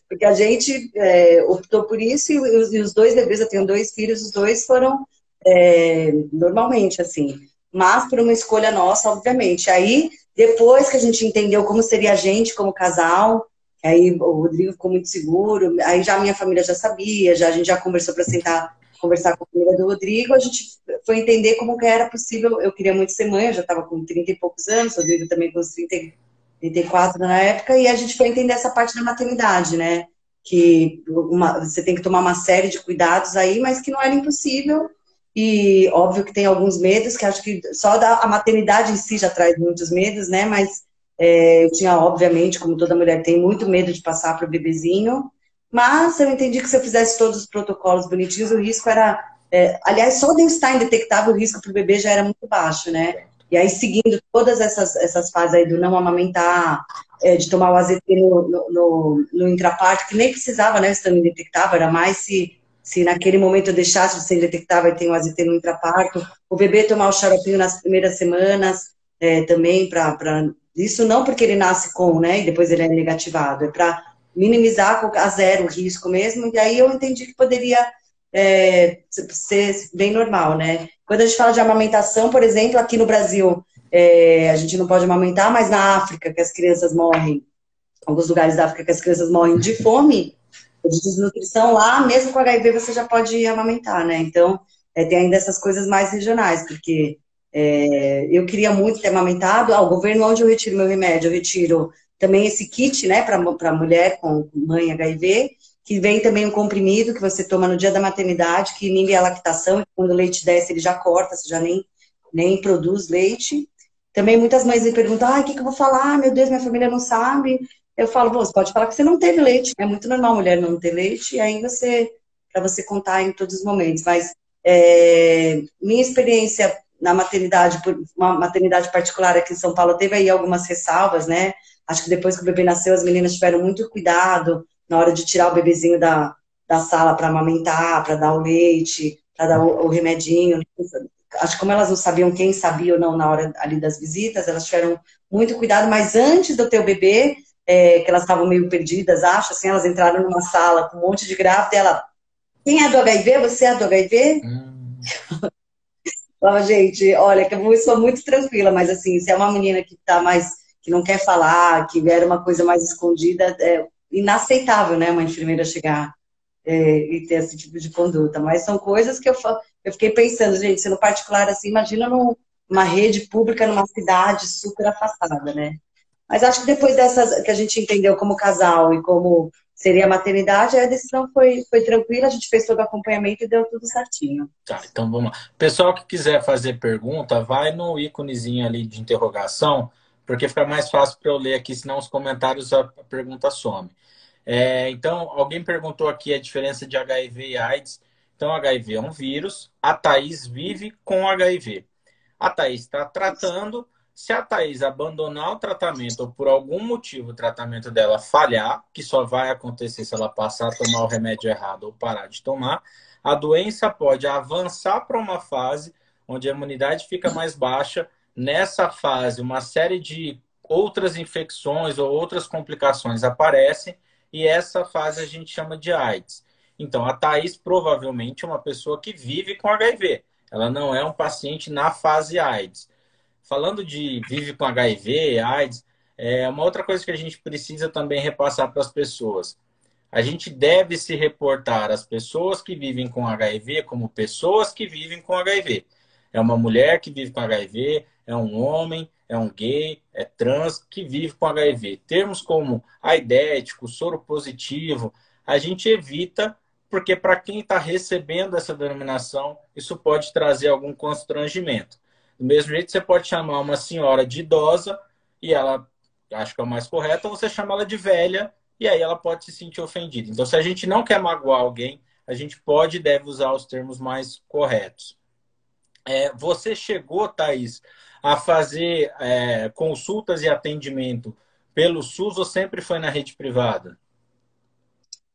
porque a gente é, optou por isso, e os, e os, dois bebês, eu tenho dois filhos, os dois foram é, normalmente, assim, mas por uma escolha nossa, obviamente. Aí, depois que a gente entendeu como seria a gente como casal, Aí o Rodrigo ficou muito seguro, aí já a minha família já sabia, já a gente já conversou para sentar, conversar com a família do Rodrigo, a gente foi entender como que era possível, eu queria muito ser mãe, eu já estava com 30 e poucos anos, o Rodrigo também com 30, 34 na época, e a gente foi entender essa parte da maternidade, né? Que uma, você tem que tomar uma série de cuidados aí, mas que não era impossível, e óbvio que tem alguns medos, que acho que só da, a maternidade em si já traz muitos medos, né? Mas é, eu tinha, obviamente, como toda mulher tem, muito medo de passar para o bebezinho, mas eu entendi que se eu fizesse todos os protocolos bonitinhos, o risco era. É, aliás, só de eu estar indetectável, o risco para o bebê já era muito baixo, né? E aí, seguindo todas essas, essas fases aí do não amamentar, é, de tomar o AZT no, no, no, no intraparto, que nem precisava, né, estando indetectável, era mais se, se naquele momento eu deixasse de ser indetectável e tem o AZT no intraparto, o bebê tomar o xaropinho nas primeiras semanas, é, também para isso não porque ele nasce com, né, e depois ele é negativado, é para minimizar a zero o risco mesmo, e aí eu entendi que poderia é, ser bem normal, né. Quando a gente fala de amamentação, por exemplo, aqui no Brasil, é, a gente não pode amamentar, mas na África, que as crianças morrem, alguns lugares da África que as crianças morrem de fome, de desnutrição, lá mesmo com HIV você já pode amamentar, né, então é, tem ainda essas coisas mais regionais, porque é, eu queria muito ter amamentado. Ah, o governo, onde eu retiro meu remédio? Eu retiro também esse kit, né, para mulher com mãe HIV, que vem também um comprimido que você toma no dia da maternidade, que inibe a lactação, quando o leite desce, ele já corta, você já nem, nem produz leite. Também muitas mães me perguntam, ah, o que, que eu vou falar? Meu Deus, minha família não sabe. Eu falo, você pode falar que você não teve leite. É muito normal mulher não ter leite, e aí você, para você contar em todos os momentos. Mas é, minha experiência na maternidade, uma maternidade particular aqui em São Paulo, teve aí algumas ressalvas, né? Acho que depois que o bebê nasceu, as meninas tiveram muito cuidado na hora de tirar o bebezinho da, da sala para amamentar, para dar o leite, para dar o, o, remedinho. Acho que como elas não sabiam quem sabia ou não na hora ali das visitas, elas tiveram muito cuidado, mas antes do teu bebê, é, que elas estavam meio perdidas, acho, assim, elas entraram numa sala com um monte de grávida e ela, quem é do HIV? Você é do HIV? Hum. Falava, gente, olha, eu sou muito tranquila, mas assim, se é uma menina que tá mais, que não quer falar, que era uma coisa mais escondida, é inaceitável, né, uma enfermeira chegar é, e ter esse tipo de conduta. Mas são coisas que eu, eu fiquei pensando, gente, se no particular assim, imagina numa rede pública, numa cidade super afastada, né? Mas acho que depois dessas que a gente entendeu como casal e como seria a maternidade, a decisão foi, foi tranquila, a gente fez todo o acompanhamento e deu tudo certinho. Tá, então vamos lá. Pessoal que quiser fazer pergunta, vai no íconezinho ali de interrogação, porque fica mais fácil para eu ler aqui, senão os comentários a pergunta some. É, então, alguém perguntou aqui a diferença de HIV e AIDS. Então, HIV é um vírus, a Thaís vive com HIV. A Thaís está tratando. Se a Thaís abandonar o tratamento ou por algum motivo o tratamento dela falhar, que só vai acontecer se ela passar a tomar o remédio errado ou parar de tomar, a doença pode avançar para uma fase onde a imunidade fica mais baixa. Nessa fase, uma série de outras infecções ou outras complicações aparecem e essa fase a gente chama de AIDS. Então, a Thaís provavelmente é uma pessoa que vive com HIV. Ela não é um paciente na fase AIDS. Falando de vive com HIV, AIDS, é uma outra coisa que a gente precisa também repassar para as pessoas. A gente deve se reportar as pessoas que vivem com HIV como pessoas que vivem com HIV. É uma mulher que vive com HIV, é um homem, é um gay, é trans que vive com HIV. Termos como aidético, soro positivo, a gente evita, porque para quem está recebendo essa denominação, isso pode trazer algum constrangimento. Do mesmo jeito, você pode chamar uma senhora de idosa e ela, acho que é o mais correto, você chama ela de velha e aí ela pode se sentir ofendida. Então, se a gente não quer magoar alguém, a gente pode e deve usar os termos mais corretos. É, você chegou, Thaís, a fazer é, consultas e atendimento pelo SUS ou sempre foi na rede privada?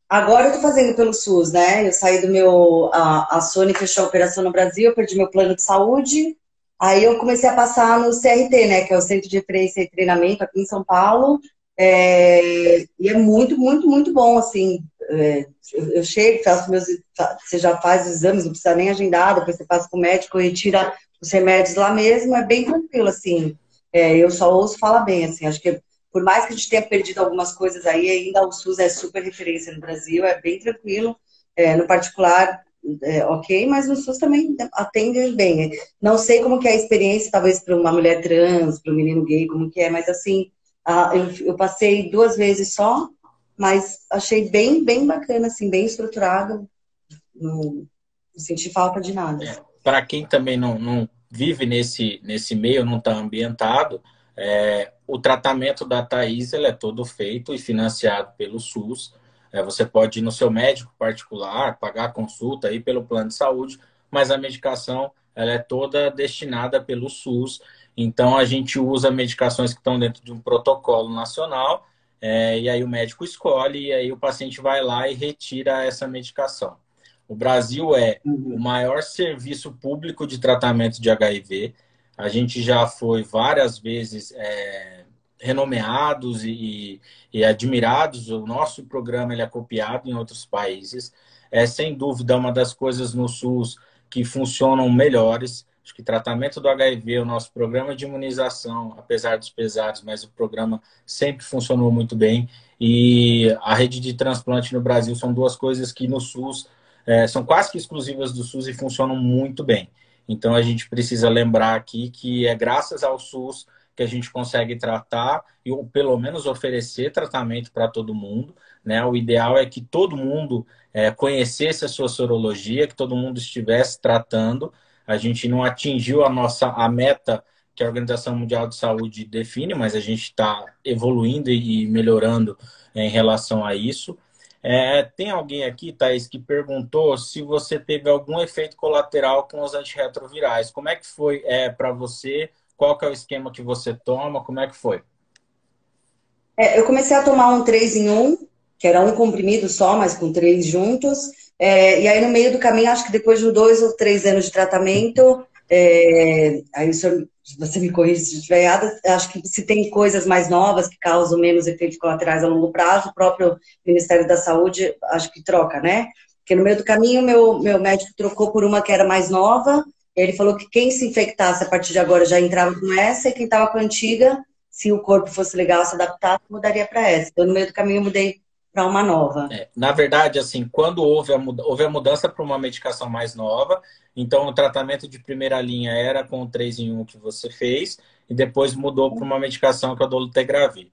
Agora eu estou fazendo pelo SUS, né? Eu saí do meu. A, a Sony fechou a operação no Brasil, eu perdi meu plano de saúde. Aí eu comecei a passar no CRT, né? Que é o Centro de Referência e Treinamento aqui em São Paulo. É, e é muito, muito, muito bom, assim. É, eu, chego, faço meus. Você já faz os exames, não precisa nem agendar, depois você passa com o médico e tira os remédios lá mesmo, é bem tranquilo, assim. É, eu só ouço falar bem, assim. Acho que por mais que a gente tenha perdido algumas coisas aí, ainda o SUS é super referência no Brasil, é bem tranquilo. É, no particular, é, ok, mas no SUS também atende bem. Não sei como que é a experiência, talvez para uma mulher trans, para um menino gay, como que é, mas assim, eu, eu, passei duas vezes só, mas achei bem, bem bacana, assim, bem estruturado. Não, senti falta de nada. É, Para quem também não, não vive nesse, nesse meio, não está ambientado, é, o tratamento da Thais é todo feito e financiado pelo SUS. É, você pode ir no seu médico particular, pagar a consulta aí pelo plano de saúde, mas a medicação ela é toda destinada pelo SUS então, a gente usa medicações que estão dentro de um protocolo nacional, é, e aí o médico escolhe, e aí o paciente vai lá e retira essa medicação. O Brasil é uhum. o maior serviço público de tratamento de HIV. A gente já foi várias vezes é, renomeados e, e, admirados. O nosso programa ele é copiado em outros países. É sem dúvida uma das coisas no SUS que funcionam melhores. Acho que tratamento do HIV, o nosso programa de imunização, apesar dos pesares, mas o programa sempre funcionou muito bem. E a rede de transplante no Brasil são duas coisas que no SUS é, são quase que exclusivas do SUS e funcionam muito bem. Então a gente precisa lembrar aqui que é graças ao SUS que a gente consegue tratar ou pelo menos oferecer tratamento para todo mundo. Né? O ideal é que todo mundo é, conhecesse a sua sorologia, que todo mundo estivesse tratando a gente não atingiu a nossa a meta que a Organização Mundial de Saúde define, mas a gente está evoluindo e melhorando em relação a isso. É, tem alguém aqui, Thaís, que perguntou se você teve algum efeito colateral com os antirretrovirais. Como é que foi é, para você? Qual que é o esquema que você toma? Como é que foi? É, eu comecei a tomar um 3 em 1, que era um comprimido só, mas com três juntos. É, e aí, no meio do caminho, acho que depois de dois ou três anos de tratamento, é, aí senhor, você me corrige se estiver acho que se tem coisas mais novas que causam menos efeitos colaterais a longo prazo, o próprio Ministério da Saúde acho que troca, né? Porque no meio do caminho, meu, meu médico trocou por uma que era mais nova, ele falou que quem se infectasse a partir de agora já entrava com essa, e quem estava com a antiga, se o corpo fosse legal, se adaptar, mudaria para essa. Então, no meio do caminho, eu mudei para uma nova. É, na verdade, assim, quando houve a, houve a mudança para uma medicação mais nova, então o tratamento de primeira linha era com o 3 em 1 que você fez, e depois mudou para uma medicação que é o dolutegravir.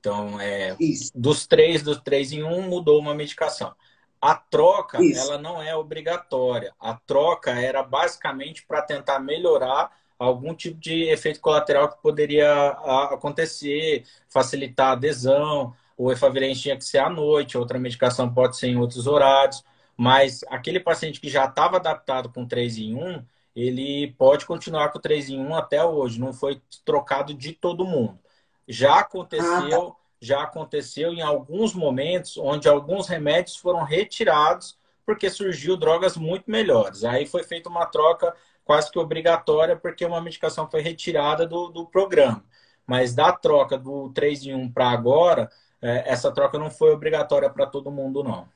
Então, é, dos três, dos três em um, mudou uma medicação. A troca, Isso. ela não é obrigatória. A troca era basicamente para tentar melhorar algum tipo de efeito colateral que poderia acontecer, facilitar a adesão, o efavirenz tinha que ser à noite, outra medicação pode ser em outros horários, mas aquele paciente que já estava adaptado com 3 em 1, ele pode continuar com 3 em 1 até hoje, não foi trocado de todo mundo. Já aconteceu, ah, tá. Já aconteceu em alguns momentos onde alguns remédios foram retirados porque surgiu drogas muito melhores. Aí foi feita uma troca quase que obrigatória porque uma medicação foi retirada do, do programa. Mas da troca do 3 em 1 para agora, é, essa troca não foi obrigatória para todo mundo, não.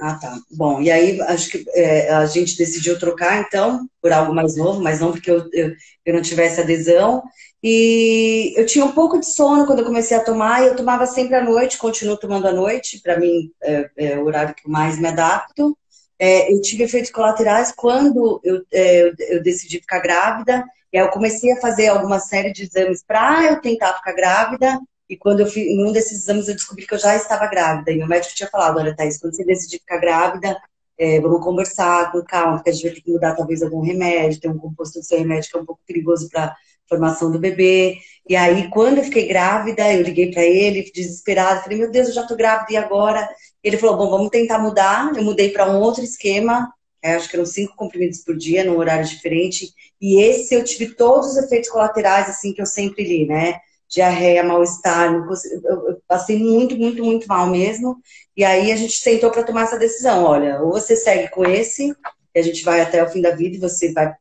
Ah, tá. Bom, e aí acho que é, a gente decidiu trocar, então, por algo mais novo, mas não porque eu, eu, eu, não tivesse adesão. E eu tinha um pouco de sono quando eu comecei a tomar, e eu tomava sempre à noite, continuo tomando à noite, para mim é, é, o horário que mais me adapto. É, eu tive efeitos colaterais quando eu, é, eu, decidi ficar grávida, e aí eu comecei a fazer alguma série de exames para eu tentar ficar grávida, e quando eu fiz, em um desses exames eu descobri que eu já estava grávida. E meu médico tinha falado, olha, Thaís, quando você decidir ficar grávida, é, vamos conversar com calma, porque a gente vai ter que mudar talvez algum remédio, tem um composto do seu remédio que é um pouco perigoso para formação do bebê. E aí, quando eu fiquei grávida, eu liguei para ele, desesperada, falei, meu Deus, eu já estou grávida, e agora? Ele falou, bom, vamos tentar mudar. Eu mudei para um outro esquema, é, acho que eram cinco comprimidos por dia, num horário diferente. E esse eu tive todos os efeitos colaterais, assim, que eu sempre li, né? Diarreia, mal-estar, eu passei muito, muito, muito mal mesmo. E aí a gente sentou para tomar essa decisão. Olha, ou você segue com esse, e a gente vai até o fim da vida e você vai,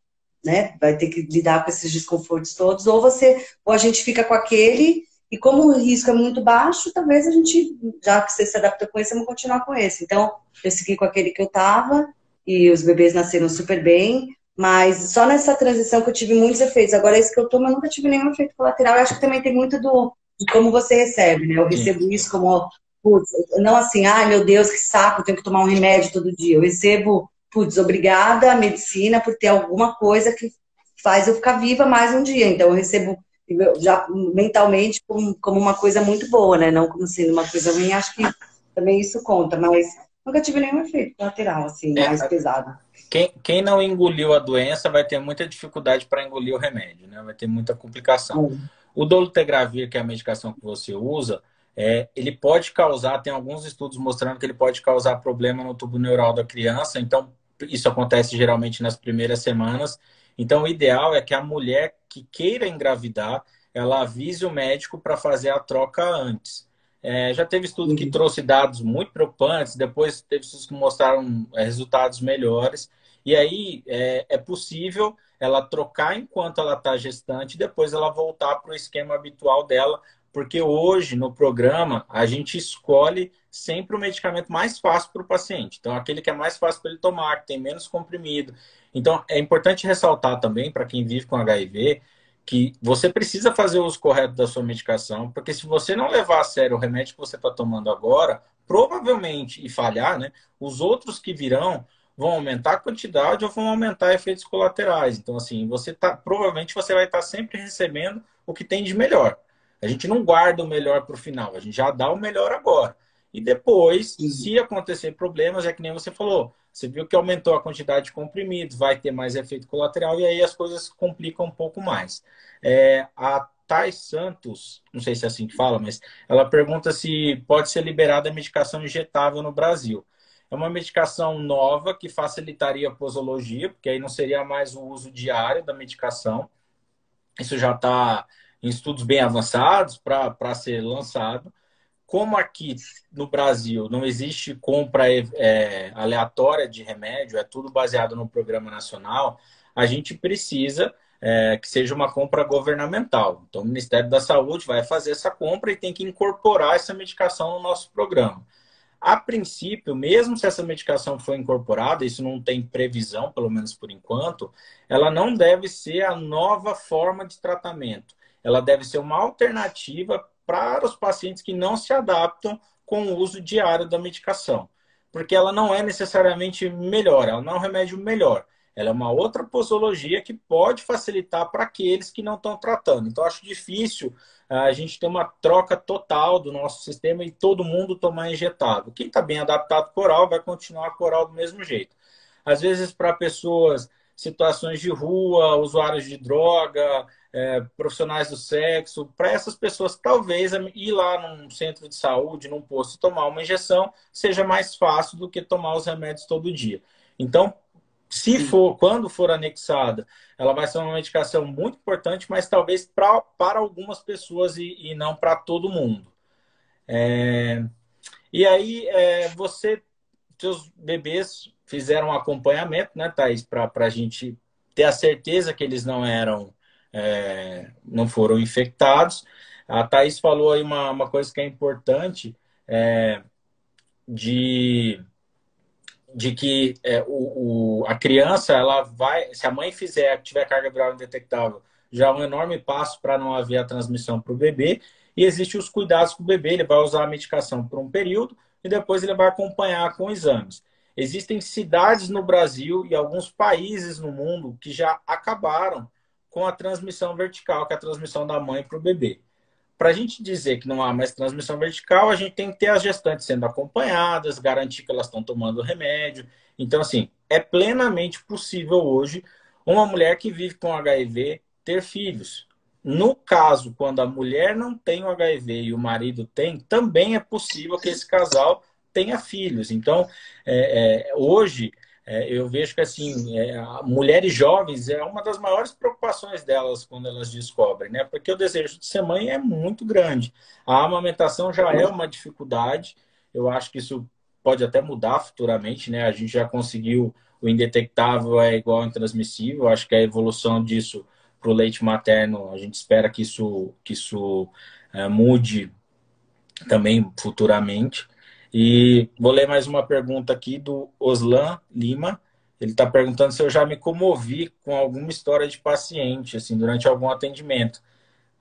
né, vai ter que lidar com esses desconfortos todos, ou você, ou a gente fica com aquele. E como o risco é muito baixo, talvez a gente, já que você se adaptou com esse, vamos continuar com esse. Então, eu segui com aquele que eu tava, e os bebês nasceram super bem. Mas só nessa transição que eu tive muitos efeitos. Agora, esse que eu tomo, eu nunca tive nenhum efeito colateral. Eu acho que também tem muito do, de como você recebe, né? Eu recebo isso como, putz, não assim, ai meu Deus, que saco, tenho que tomar um remédio todo dia. Eu recebo, putz, obrigada à medicina por ter alguma coisa que faz eu ficar viva mais um dia. Então, eu recebo já mentalmente como, como uma coisa muito boa, né? Não como sendo uma coisa ruim. Acho que também isso conta, mas nunca tive nenhum efeito colateral, assim, é, mais pesado. Quem, quem não engoliu a doença vai ter muita dificuldade para engolir o remédio, né? Vai ter muita complicação. Uhum. O dolutegravir, que é a medicação que você usa, é, ele pode causar, tem alguns estudos mostrando que ele pode causar problema no tubo neural da criança, então isso acontece geralmente nas primeiras semanas. Então, o ideal é que a mulher que queira engravidar, ela avise o médico para fazer a troca antes. É, já teve estudo que uhum. trouxe dados muito preocupantes, depois teve estudos que mostraram é, resultados melhores. E aí é, é possível ela trocar enquanto ela está gestante e depois ela voltar para o esquema habitual dela, porque hoje no programa a gente escolhe sempre o medicamento mais fácil para o paciente. Então, aquele que é mais fácil para ele tomar, que tem menos comprimido. Então, é importante ressaltar também para quem vive com HIV que você precisa fazer o uso correto da sua medicação, porque se você não levar a sério o remédio que você está tomando agora, provavelmente, e falhar, né, os outros que virão vão aumentar a quantidade ou vão aumentar efeitos colaterais. Então, assim, você tá, provavelmente você vai estar sempre recebendo o que tem de melhor. A gente não guarda o melhor para o final, a gente já dá o melhor agora. E depois, Sim. se acontecer problemas, é que nem você falou, você viu que aumentou a quantidade de comprimidos, vai ter mais efeito colateral e aí as coisas complicam um pouco mais. É, a Thais Santos, não sei se é assim que fala, mas ela pergunta se pode ser liberada a medicação injetável no Brasil. É uma medicação nova que facilitaria a posologia, porque aí não seria mais o uso diário da medicação. Isso já está em estudos bem avançados para ser lançado. Como aqui no Brasil não existe compra é, aleatória de remédio, é tudo baseado no programa nacional, a gente precisa é, que seja uma compra governamental. Então, o Ministério da Saúde vai fazer essa compra e tem que incorporar essa medicação no nosso programa. A princípio, mesmo se essa medicação for incorporada, isso não tem previsão, pelo menos por enquanto, ela não deve ser a nova forma de tratamento. Ela deve ser uma alternativa para os pacientes que não se adaptam com o uso diário da medicação. Porque ela não é necessariamente melhor, ela não é um remédio melhor. Ela é uma outra posologia que pode facilitar para aqueles que não estão tratando. Então, acho difícil a gente ter uma troca total do nosso sistema e todo mundo tomar injetado. Quem está bem adaptado com oral vai continuar com oral do mesmo jeito. Às vezes, para pessoas situações de rua, usuários de droga, é, profissionais do sexo, para essas pessoas talvez ir lá num centro de saúde, num posto tomar uma injeção seja mais fácil do que tomar os remédios todo dia. Então, se for, quando for anexada, ela vai ser uma medicação muito importante, mas talvez pra, para algumas pessoas e, e não para todo mundo. É, e aí, é, você, seus bebês fizeram um acompanhamento, né, Thaís, para a gente ter a certeza que eles não eram é, não foram infectados. A Thais falou aí uma, uma coisa que é importante, é, de, de que é, o, o, a criança, ela vai, se a mãe fizer, tiver carga viral indetectável, já é um enorme passo para não haver a transmissão para o bebê. E existem os cuidados com o bebê, ele vai usar a medicação por um período e depois ele vai acompanhar com exames. Existem cidades no Brasil e alguns países no mundo que já acabaram com a transmissão vertical, que é a transmissão da mãe para o bebê. Para a gente dizer que não há mais transmissão vertical, a gente tem que ter as gestantes sendo acompanhadas, garantir que elas estão tomando remédio. Então, assim, é plenamente possível hoje uma mulher que vive com HIV ter filhos. No caso, quando a mulher não tem o HIV e o marido tem, também é possível que esse casal tenha filhos. Então, é, é, hoje, é, eu vejo que assim, é, mulheres jovens é uma das maiores preocupações delas quando elas descobrem, né? Porque o desejo de ser mãe é muito grande. A amamentação já é uma dificuldade. Eu acho que isso pode até mudar futuramente, né? A gente já conseguiu o indetectável é igual ao intransmissível. Acho que a evolução disso para o leite materno, a gente espera que isso, que isso é, mude também futuramente. E vou ler mais uma pergunta aqui do Oslan Lima. Ele está perguntando se eu já me comovi com alguma história de paciente, assim, durante algum atendimento.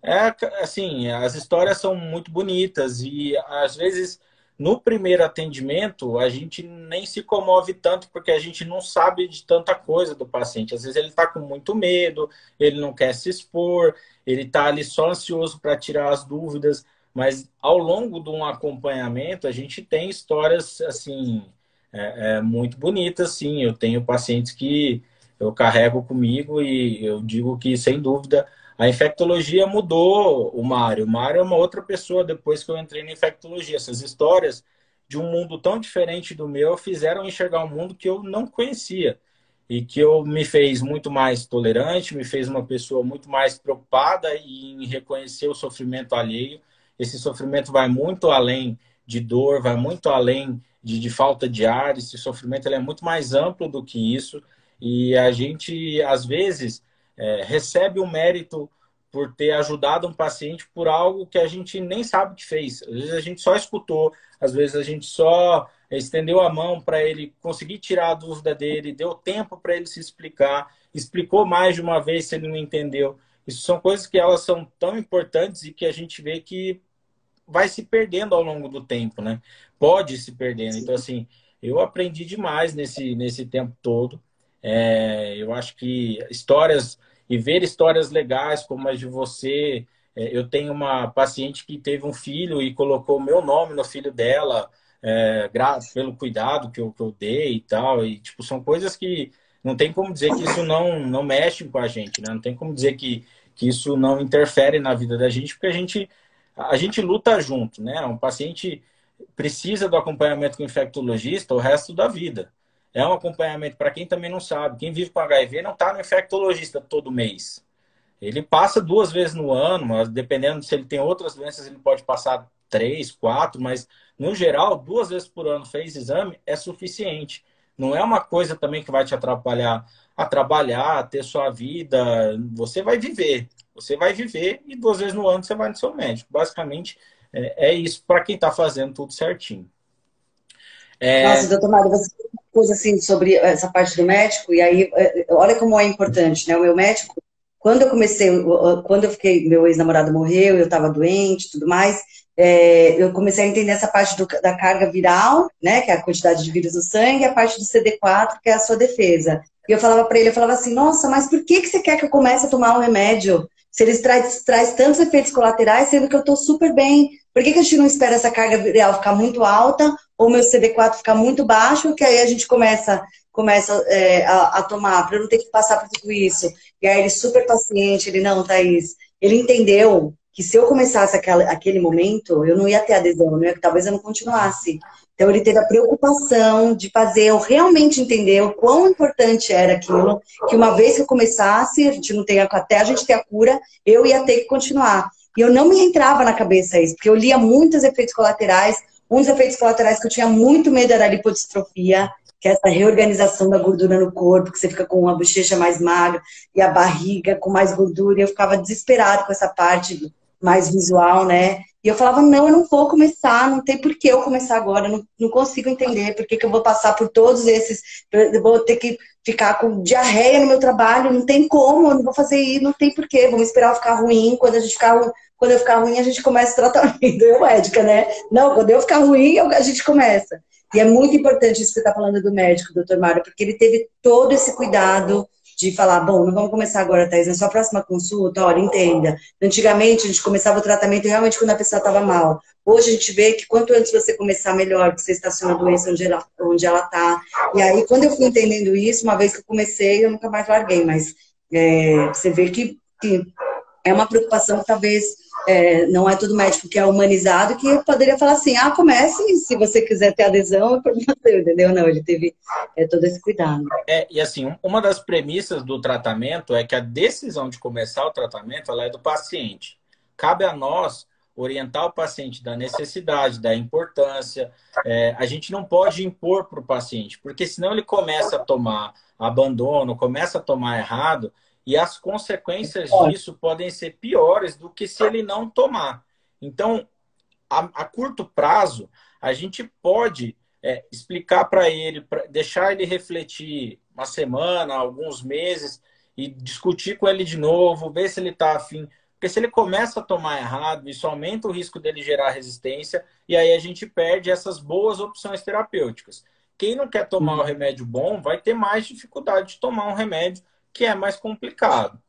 É, assim, as histórias são muito bonitas e às vezes no primeiro atendimento a gente nem se comove tanto porque a gente não sabe de tanta coisa do paciente. Às vezes ele está com muito medo, ele não quer se expor, ele está ali só ansioso para tirar as dúvidas. Mas ao longo de um acompanhamento, a gente tem histórias assim é, é, muito bonitas, sim. Eu tenho pacientes que eu carrego comigo e eu digo que, sem dúvida, a infectologia mudou o Mário. O Mário é uma outra pessoa depois que eu entrei na infectologia. Essas histórias de um mundo tão diferente do meu fizeram enxergar um mundo que eu não conhecia e que eu me fez muito mais tolerante, me fez uma pessoa muito mais preocupada em reconhecer o sofrimento alheio esse sofrimento vai muito além de dor, vai muito além de, de falta de ar. Esse sofrimento é muito mais amplo do que isso. E a gente, às vezes, é, recebe o um mérito por ter ajudado um paciente por algo que a gente nem sabe que fez. Às vezes a gente só escutou, às vezes a gente só estendeu a mão para ele conseguir tirar a dúvida dele, deu tempo para ele se explicar, explicou mais de uma vez se ele não entendeu. Isso são coisas que elas são tão importantes e que a gente vê que vai se perdendo ao longo do tempo, né? Pode se perdendo. Então, assim, eu aprendi demais nesse, nesse tempo todo. É, eu acho que histórias e ver histórias legais como as de você. É, eu tenho uma paciente que teve um filho e colocou o meu nome no filho dela, é, pelo cuidado que eu, que eu dei e tal. E, tipo, são coisas que não tem como dizer que isso não, não mexe com a gente, né? Não tem como dizer que, que isso não interfere na vida da gente, porque a gente a gente luta junto, né? Um paciente precisa do acompanhamento com o infectologista o resto da vida. É um acompanhamento para quem também não sabe. Quem vive com HIV não está no infectologista todo mês. Ele passa duas vezes no ano, mas dependendo se ele tem outras doenças, ele pode passar três, quatro, mas no geral, duas vezes por ano fez exame é suficiente. Não é uma coisa também que vai te atrapalhar a trabalhar, a ter sua vida. Você vai viver. Você vai viver e duas vezes no ano você vai no seu médico. Basicamente, é, é isso para quem está fazendo tudo certinho. É... Nossa, doutor Mário, você coisa assim sobre essa parte do médico, e aí, é, olha como é importante, né? O meu médico, quando eu comecei, quando eu fiquei, meu ex-namorado morreu, eu estava doente tudo mais, é, eu comecei a entender essa parte do, da carga viral, né, que é a quantidade de vírus no sangue, e a parte do CD4, que é a sua defesa. E eu falava para ele, eu falava assim, nossa, mas por que, que você quer que eu comece a tomar um remédio se eles traz, traz tantos efeitos colaterais, sendo que eu estou super bem. Por que, que a gente não espera essa carga viral ficar muito alta ou meu CD4 ficar muito baixo, que aí a gente começa começo é, a, a, tomar, para eu não ter que passar por tudo isso. E aí ele super paciente, ele, não, Thaís, ele entendeu que se eu começasse aquela, aquele momento, eu não ia ter adesão, né? talvez eu não continuasse. Então ele teve a preocupação de fazer eu realmente entender o quão importante era aquilo, que uma vez que eu começasse, a gente não tem até a gente ter a cura, eu ia ter que continuar. E eu não me entrava na cabeça isso, porque eu lia muitos efeitos colaterais. Um dos efeitos colaterais que eu tinha muito medo era a lipodistrofia, que é essa reorganização da gordura no corpo, que você fica com a bochecha mais magra e a barriga com mais gordura. E eu ficava desesperado com essa parte mais visual, né? E eu falava, não, eu não vou começar, não tem por que eu começar agora, não, não consigo entender por que, que eu vou passar por todos esses, vou ter que ficar com diarreia no meu trabalho, não tem como, eu não vou fazer isso, não tem por que, vamos esperar eu ficar ruim, quando a gente ficar quando eu ficar ruim, a gente começa o tratamento, eu médica, né? Não, quando eu ficar ruim, a gente começa. E é muito importante isso que você está falando do médico, doutor Mário, porque ele teve todo esse cuidado de falar, bom, não vamos começar agora, Thais, na sua próxima consulta, olha, entenda. Antigamente a gente começava o tratamento realmente quando a pessoa estava mal. Hoje a gente vê que quanto antes você começar, melhor, que você estaciona a doença onde ela onde ela está. E aí, quando eu fui entendendo isso, uma vez que eu comecei, eu nunca mais larguei, mas é, você vê que, que é uma preocupação que talvez é, não é todo médico que é humanizado que poderia falar assim, ah, comece, se você quiser ter adesão, é problema seu, entendeu? Não, ele teve é, todo esse cuidado. É, e assim, uma das premissas do tratamento é que a decisão de começar o tratamento ela é do paciente. Cabe a nós orientar o paciente da necessidade, da importância. É, a gente não pode impor para o paciente, porque senão ele começa a tomar abandono, começa a tomar errado, e as consequências disso podem ser piores do que se ele não tomar. Então, a, a curto prazo, a gente pode é, explicar para ele, pra deixar ele refletir uma semana, alguns meses e discutir com ele de novo, ver se ele está afim. Porque se ele começa a tomar errado, isso aumenta o risco dele gerar resistência e aí a gente perde essas boas opções terapêuticas. Quem não quer tomar um remédio bom vai ter mais dificuldade de tomar um remédio que é mais complicado.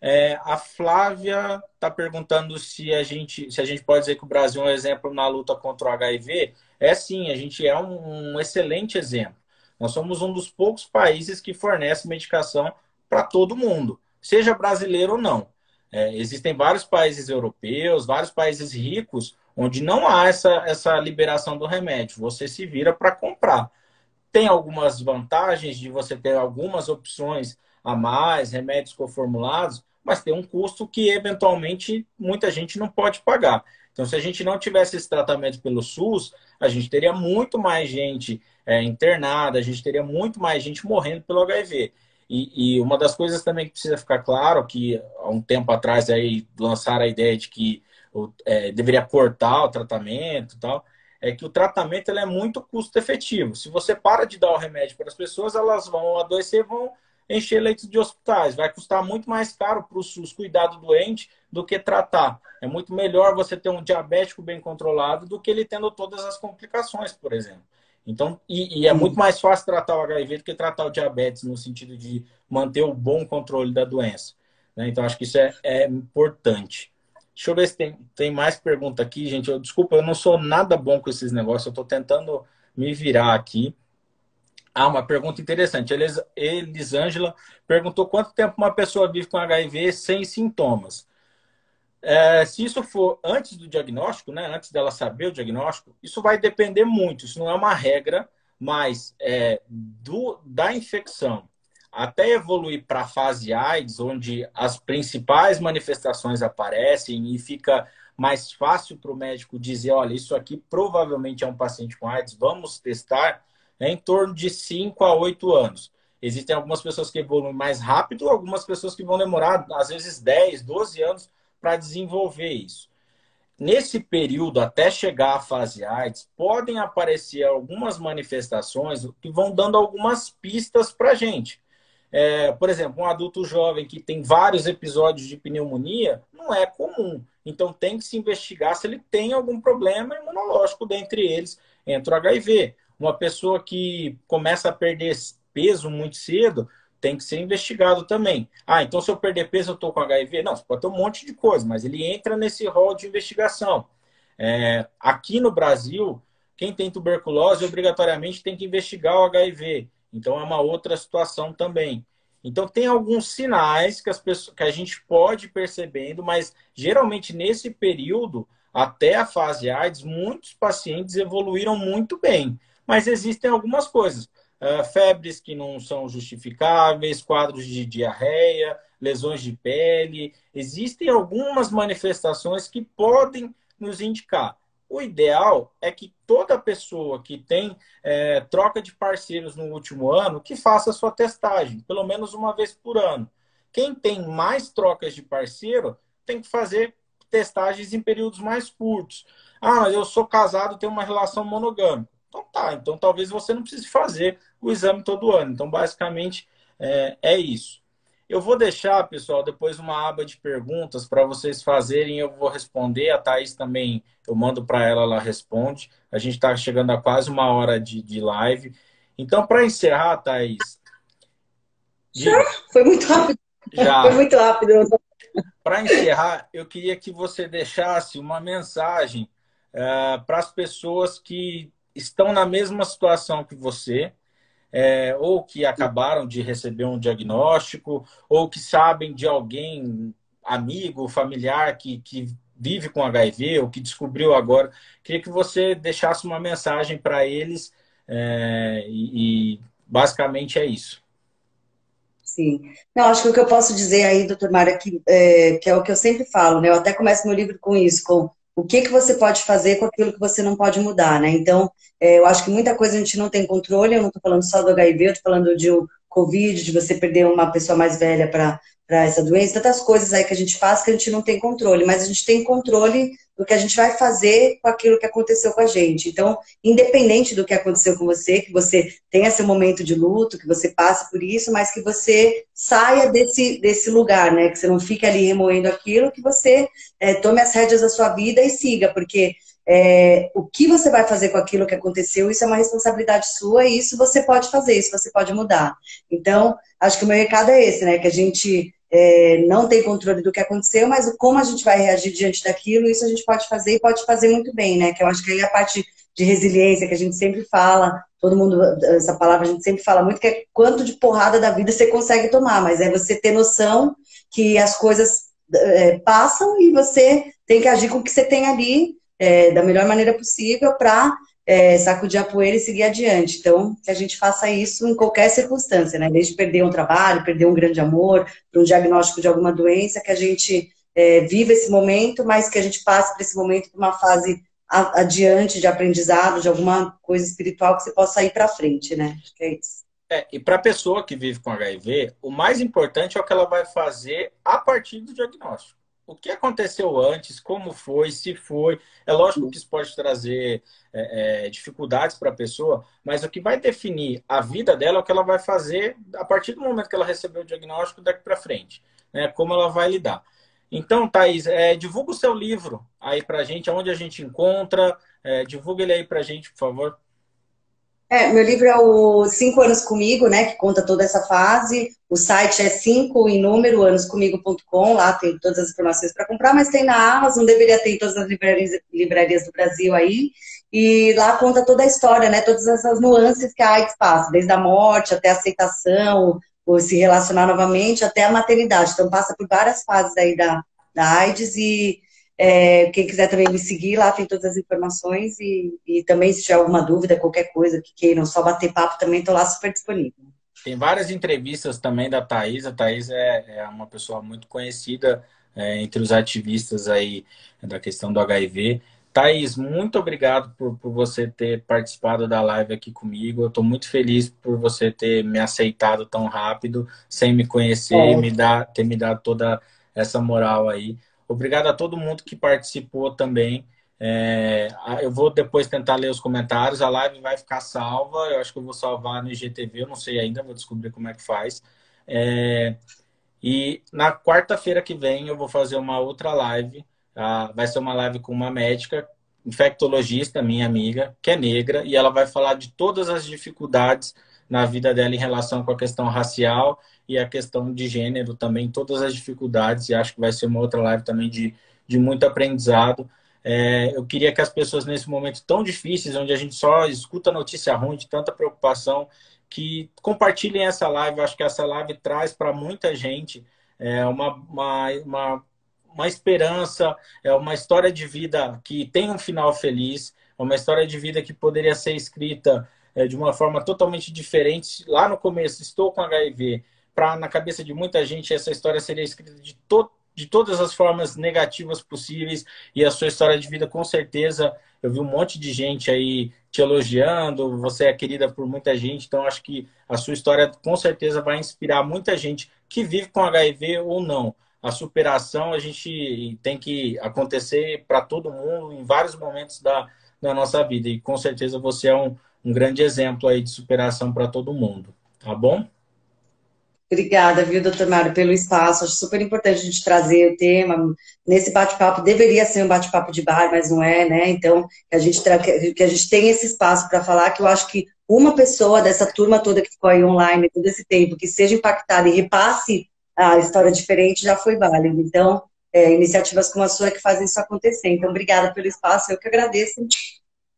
É, a Flávia está perguntando se a, gente, se a gente pode dizer que o Brasil é um exemplo na luta contra o HIV. É sim, a gente é um, um excelente exemplo. Nós somos um dos poucos países que fornece medicação para todo mundo, seja brasileiro ou não. É, existem vários países europeus, vários países ricos, onde não há essa, essa liberação do remédio. Você se vira para comprar. Tem algumas vantagens de você ter algumas opções a mais, remédios coformulados, mas tem um custo que eventualmente muita gente não pode pagar. Então, se a gente não tivesse esse tratamento pelo SUS, a gente teria muito mais gente é, internada, a gente teria muito mais gente morrendo pelo HIV. E, e, uma das coisas também que precisa ficar claro, que há um tempo atrás aí lançaram a ideia de que é, deveria cortar o tratamento e tal, é que o tratamento ele é muito custo efetivo. Se você para de dar o remédio para as pessoas, elas vão adoecer, vão encher leitos de hospitais. Vai custar muito mais caro para o SUS cuidar do doente do que tratar. É muito melhor você ter um diabético bem controlado do que ele tendo todas as complicações, por exemplo. Então, e, e é muito mais fácil tratar o HIV do que tratar o diabetes, no sentido de manter o bom controle da doença. Né? Então, acho que isso é, é importante. Deixa eu ver se tem, tem mais pergunta aqui, gente. Eu, desculpa, eu não sou nada bom com esses negócios. Eu estou tentando me virar aqui. Ah, uma pergunta interessante. Elis, Elisângela perguntou quanto tempo uma pessoa vive com HIV sem sintomas. É, se isso for antes do diagnóstico, né, antes dela saber o diagnóstico, isso vai depender muito. Isso não é uma regra, mas é, do, da infecção até evoluir para a fase AIDS, onde as principais manifestações aparecem e fica mais fácil para o médico dizer, olha, isso aqui provavelmente é um paciente com AIDS, vamos testar é em torno de 5 a 8 anos. Existem algumas pessoas que evoluem mais rápido, algumas pessoas que vão demorar, às vezes, 10, 12 anos para desenvolver isso. Nesse período, até chegar à fase AIDS, podem aparecer algumas manifestações que vão dando algumas pistas para a gente. É, por exemplo, um adulto jovem que tem vários episódios de pneumonia não é comum. Então tem que se investigar se ele tem algum problema imunológico dentre eles, entre o HIV. Uma pessoa que começa a perder peso muito cedo tem que ser investigado também. Ah, então se eu perder peso eu estou com HIV? Não, pode ter um monte de coisa, mas ele entra nesse rol de investigação. É, aqui no Brasil, quem tem tuberculose obrigatoriamente tem que investigar o HIV. Então, é uma outra situação também. Então, tem alguns sinais que, as pessoas, que a gente pode ir percebendo, mas geralmente nesse período, até a fase AIDS, muitos pacientes evoluíram muito bem. Mas existem algumas coisas. Uh, febres que não são justificáveis, quadros de diarreia, lesões de pele. Existem algumas manifestações que podem nos indicar. O ideal é que toda pessoa que tem é, troca de parceiros no último ano, que faça sua testagem, pelo menos uma vez por ano. Quem tem mais trocas de parceiro tem que fazer testagens em períodos mais curtos. Ah, mas eu sou casado, tenho uma relação monogâmica. Então tá, então talvez você não precise fazer o exame todo ano. Então, basicamente, é, é isso. Eu vou deixar, pessoal, depois uma aba de perguntas para vocês fazerem. Eu vou responder. A Thaís também, eu mando para ela, ela responde. A gente está chegando a quase uma hora de, de live. Então, para encerrar, Thaís. Já? Foi muito rápido. Já. Foi muito rápido. Para encerrar, eu queria que você deixasse uma mensagem uh, para as pessoas que estão na mesma situação que você, é, ou que acabaram de receber um diagnóstico, ou que sabem de alguém, amigo, familiar, que, que vive com HIV, ou que descobriu agora. Queria que você deixasse uma mensagem para eles, é, e, e basicamente é isso. Sim. Não, acho que o que eu posso dizer aí, doutor Mário, é que, é, que é o que eu sempre falo, né? Eu até começo meu livro com isso, com o que, que você pode fazer com aquilo que você não pode mudar, né? Então, é, eu acho que muita coisa a gente não tem controle, eu não estou falando só do HIV, eu estou falando de um Covid, de você perder uma pessoa mais velha para essa doença, tantas coisas aí que a gente faz que a gente não tem controle, mas a gente tem controle do que a gente vai fazer com aquilo que aconteceu com a gente. Então, independente do que aconteceu com você, que você tenha seu momento de luto, que você passe por isso, mas que você saia desse, desse lugar, né? Que você não fique ali remoendo aquilo, que você é, tome as rédeas da sua vida e siga, porque é, o que você vai fazer com aquilo que aconteceu, isso é uma responsabilidade sua e isso você pode fazer, isso você pode mudar. Então, acho que o meu recado é esse, né? Que a gente é, não tem controle do que aconteceu, mas como a gente vai reagir diante daquilo, isso a gente pode fazer e pode fazer muito bem, né? Que eu acho que aí a parte de resiliência que a gente sempre fala, todo mundo, essa palavra a gente sempre fala muito, que é quanto de porrada da vida você consegue tomar, mas é você ter noção que as coisas é, passam e você tem que agir com o que você tem ali é, da melhor maneira possível para é, sacudir a poeira e seguir adiante. Então, que a gente faça isso em qualquer circunstância, né? Desde perder um trabalho, perder um grande amor, um diagnóstico de alguma doença, que a gente é, viva esse momento, mas que a gente passe por esse momento para uma fase adiante de aprendizado, de alguma coisa espiritual que você possa ir para frente, né? Acho que é isso. É, e para a pessoa que vive com HIV, o mais importante é o que ela vai fazer a partir do diagnóstico o que aconteceu antes, como foi, se foi. É lógico que isso pode trazer é, é, dificuldades para a pessoa, mas o que vai definir a vida dela é o que ela vai fazer a partir do momento que ela recebeu o diagnóstico daqui para frente, né? Como ela vai lidar. Então, Thaís, é, divulga o seu livro aí para a gente, onde a gente encontra, é, divulga ele aí para a gente, por favor. É, meu livro é o Cinco Anos Comigo, né, que conta toda essa fase. O site é 5 em número, anoscomigo.com, lá tem todas as informações para comprar, mas tem na Amazon, deveria ter em todas as livrarias, livrarias do Brasil aí. E lá conta toda a história, né, todas essas nuances que a AIDS passa, desde a morte até a aceitação, ou se relacionar novamente, até a maternidade. Então passa por várias fases aí da, da AIDS e é, quem quiser também me seguir, lá tem todas as informações e, e também se tiver alguma dúvida, qualquer coisa que queiram só bater papo, também estou lá super disponível. Tem várias entrevistas também da Thais. A Thais é, é uma pessoa muito conhecida é, entre os ativistas aí da questão do HIV. Thaís, muito obrigado por, por você ter participado da live aqui comigo. Eu estou muito feliz por você ter me aceitado tão rápido, sem me conhecer, é. me dar, ter me dado toda essa moral aí. Obrigado a todo mundo que participou também. É, eu vou depois tentar ler os comentários. A live vai ficar salva. Eu acho que eu vou salvar no IGTV. Eu não sei ainda, vou descobrir como é que faz. É, e na quarta-feira que vem eu vou fazer uma outra live. Tá? Vai ser uma live com uma médica, infectologista, minha amiga, que é negra, e ela vai falar de todas as dificuldades na vida dela em relação com a questão racial e a questão de gênero também, todas as dificuldades, e acho que vai ser uma outra live também de, de muito aprendizado. É, eu queria que as pessoas, nesse momento tão difícil, onde a gente só escuta notícia ruim, de tanta preocupação, que compartilhem essa live. Acho que essa live traz para muita gente é, uma, uma, uma, uma esperança, é uma história de vida que tem um final feliz, é uma história de vida que poderia ser escrita é, de uma forma totalmente diferente. Lá no começo, estou com HIV, para na cabeça de muita gente essa história seria escrita de, to de todas as formas negativas possíveis. E a sua história de vida com certeza eu vi um monte de gente aí te elogiando, você é querida por muita gente, então acho que a sua história com certeza vai inspirar muita gente que vive com HIV ou não. A superação a gente tem que acontecer para todo mundo em vários momentos da, da nossa vida. E com certeza você é um, um grande exemplo aí de superação para todo mundo, tá bom? Obrigada, viu, doutor Mário, pelo espaço. Acho super importante a gente trazer o tema. Nesse bate-papo, deveria ser um bate-papo de bar, mas não é, né? Então, a gente, que a gente tem esse espaço para falar, que eu acho que uma pessoa dessa turma toda que ficou aí online todo esse tempo, que seja impactada e repasse a história diferente, já foi válido. Então, é, iniciativas como a sua que fazem isso acontecer. Então, obrigada pelo espaço, eu que agradeço.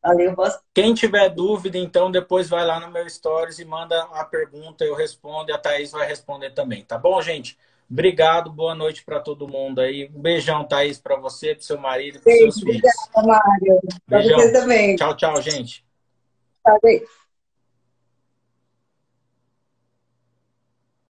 Valeu, boa... Quem tiver dúvida, então, depois vai lá no meu Stories e manda a pergunta, eu respondo e a Thaís vai responder também, tá bom, gente? Obrigado, boa noite para todo mundo aí. Um beijão, Thaís, para você, para seu marido, para seus filhos. Obrigada, Mário. Para você também. Tchau, tchau, gente. Tchau, gente.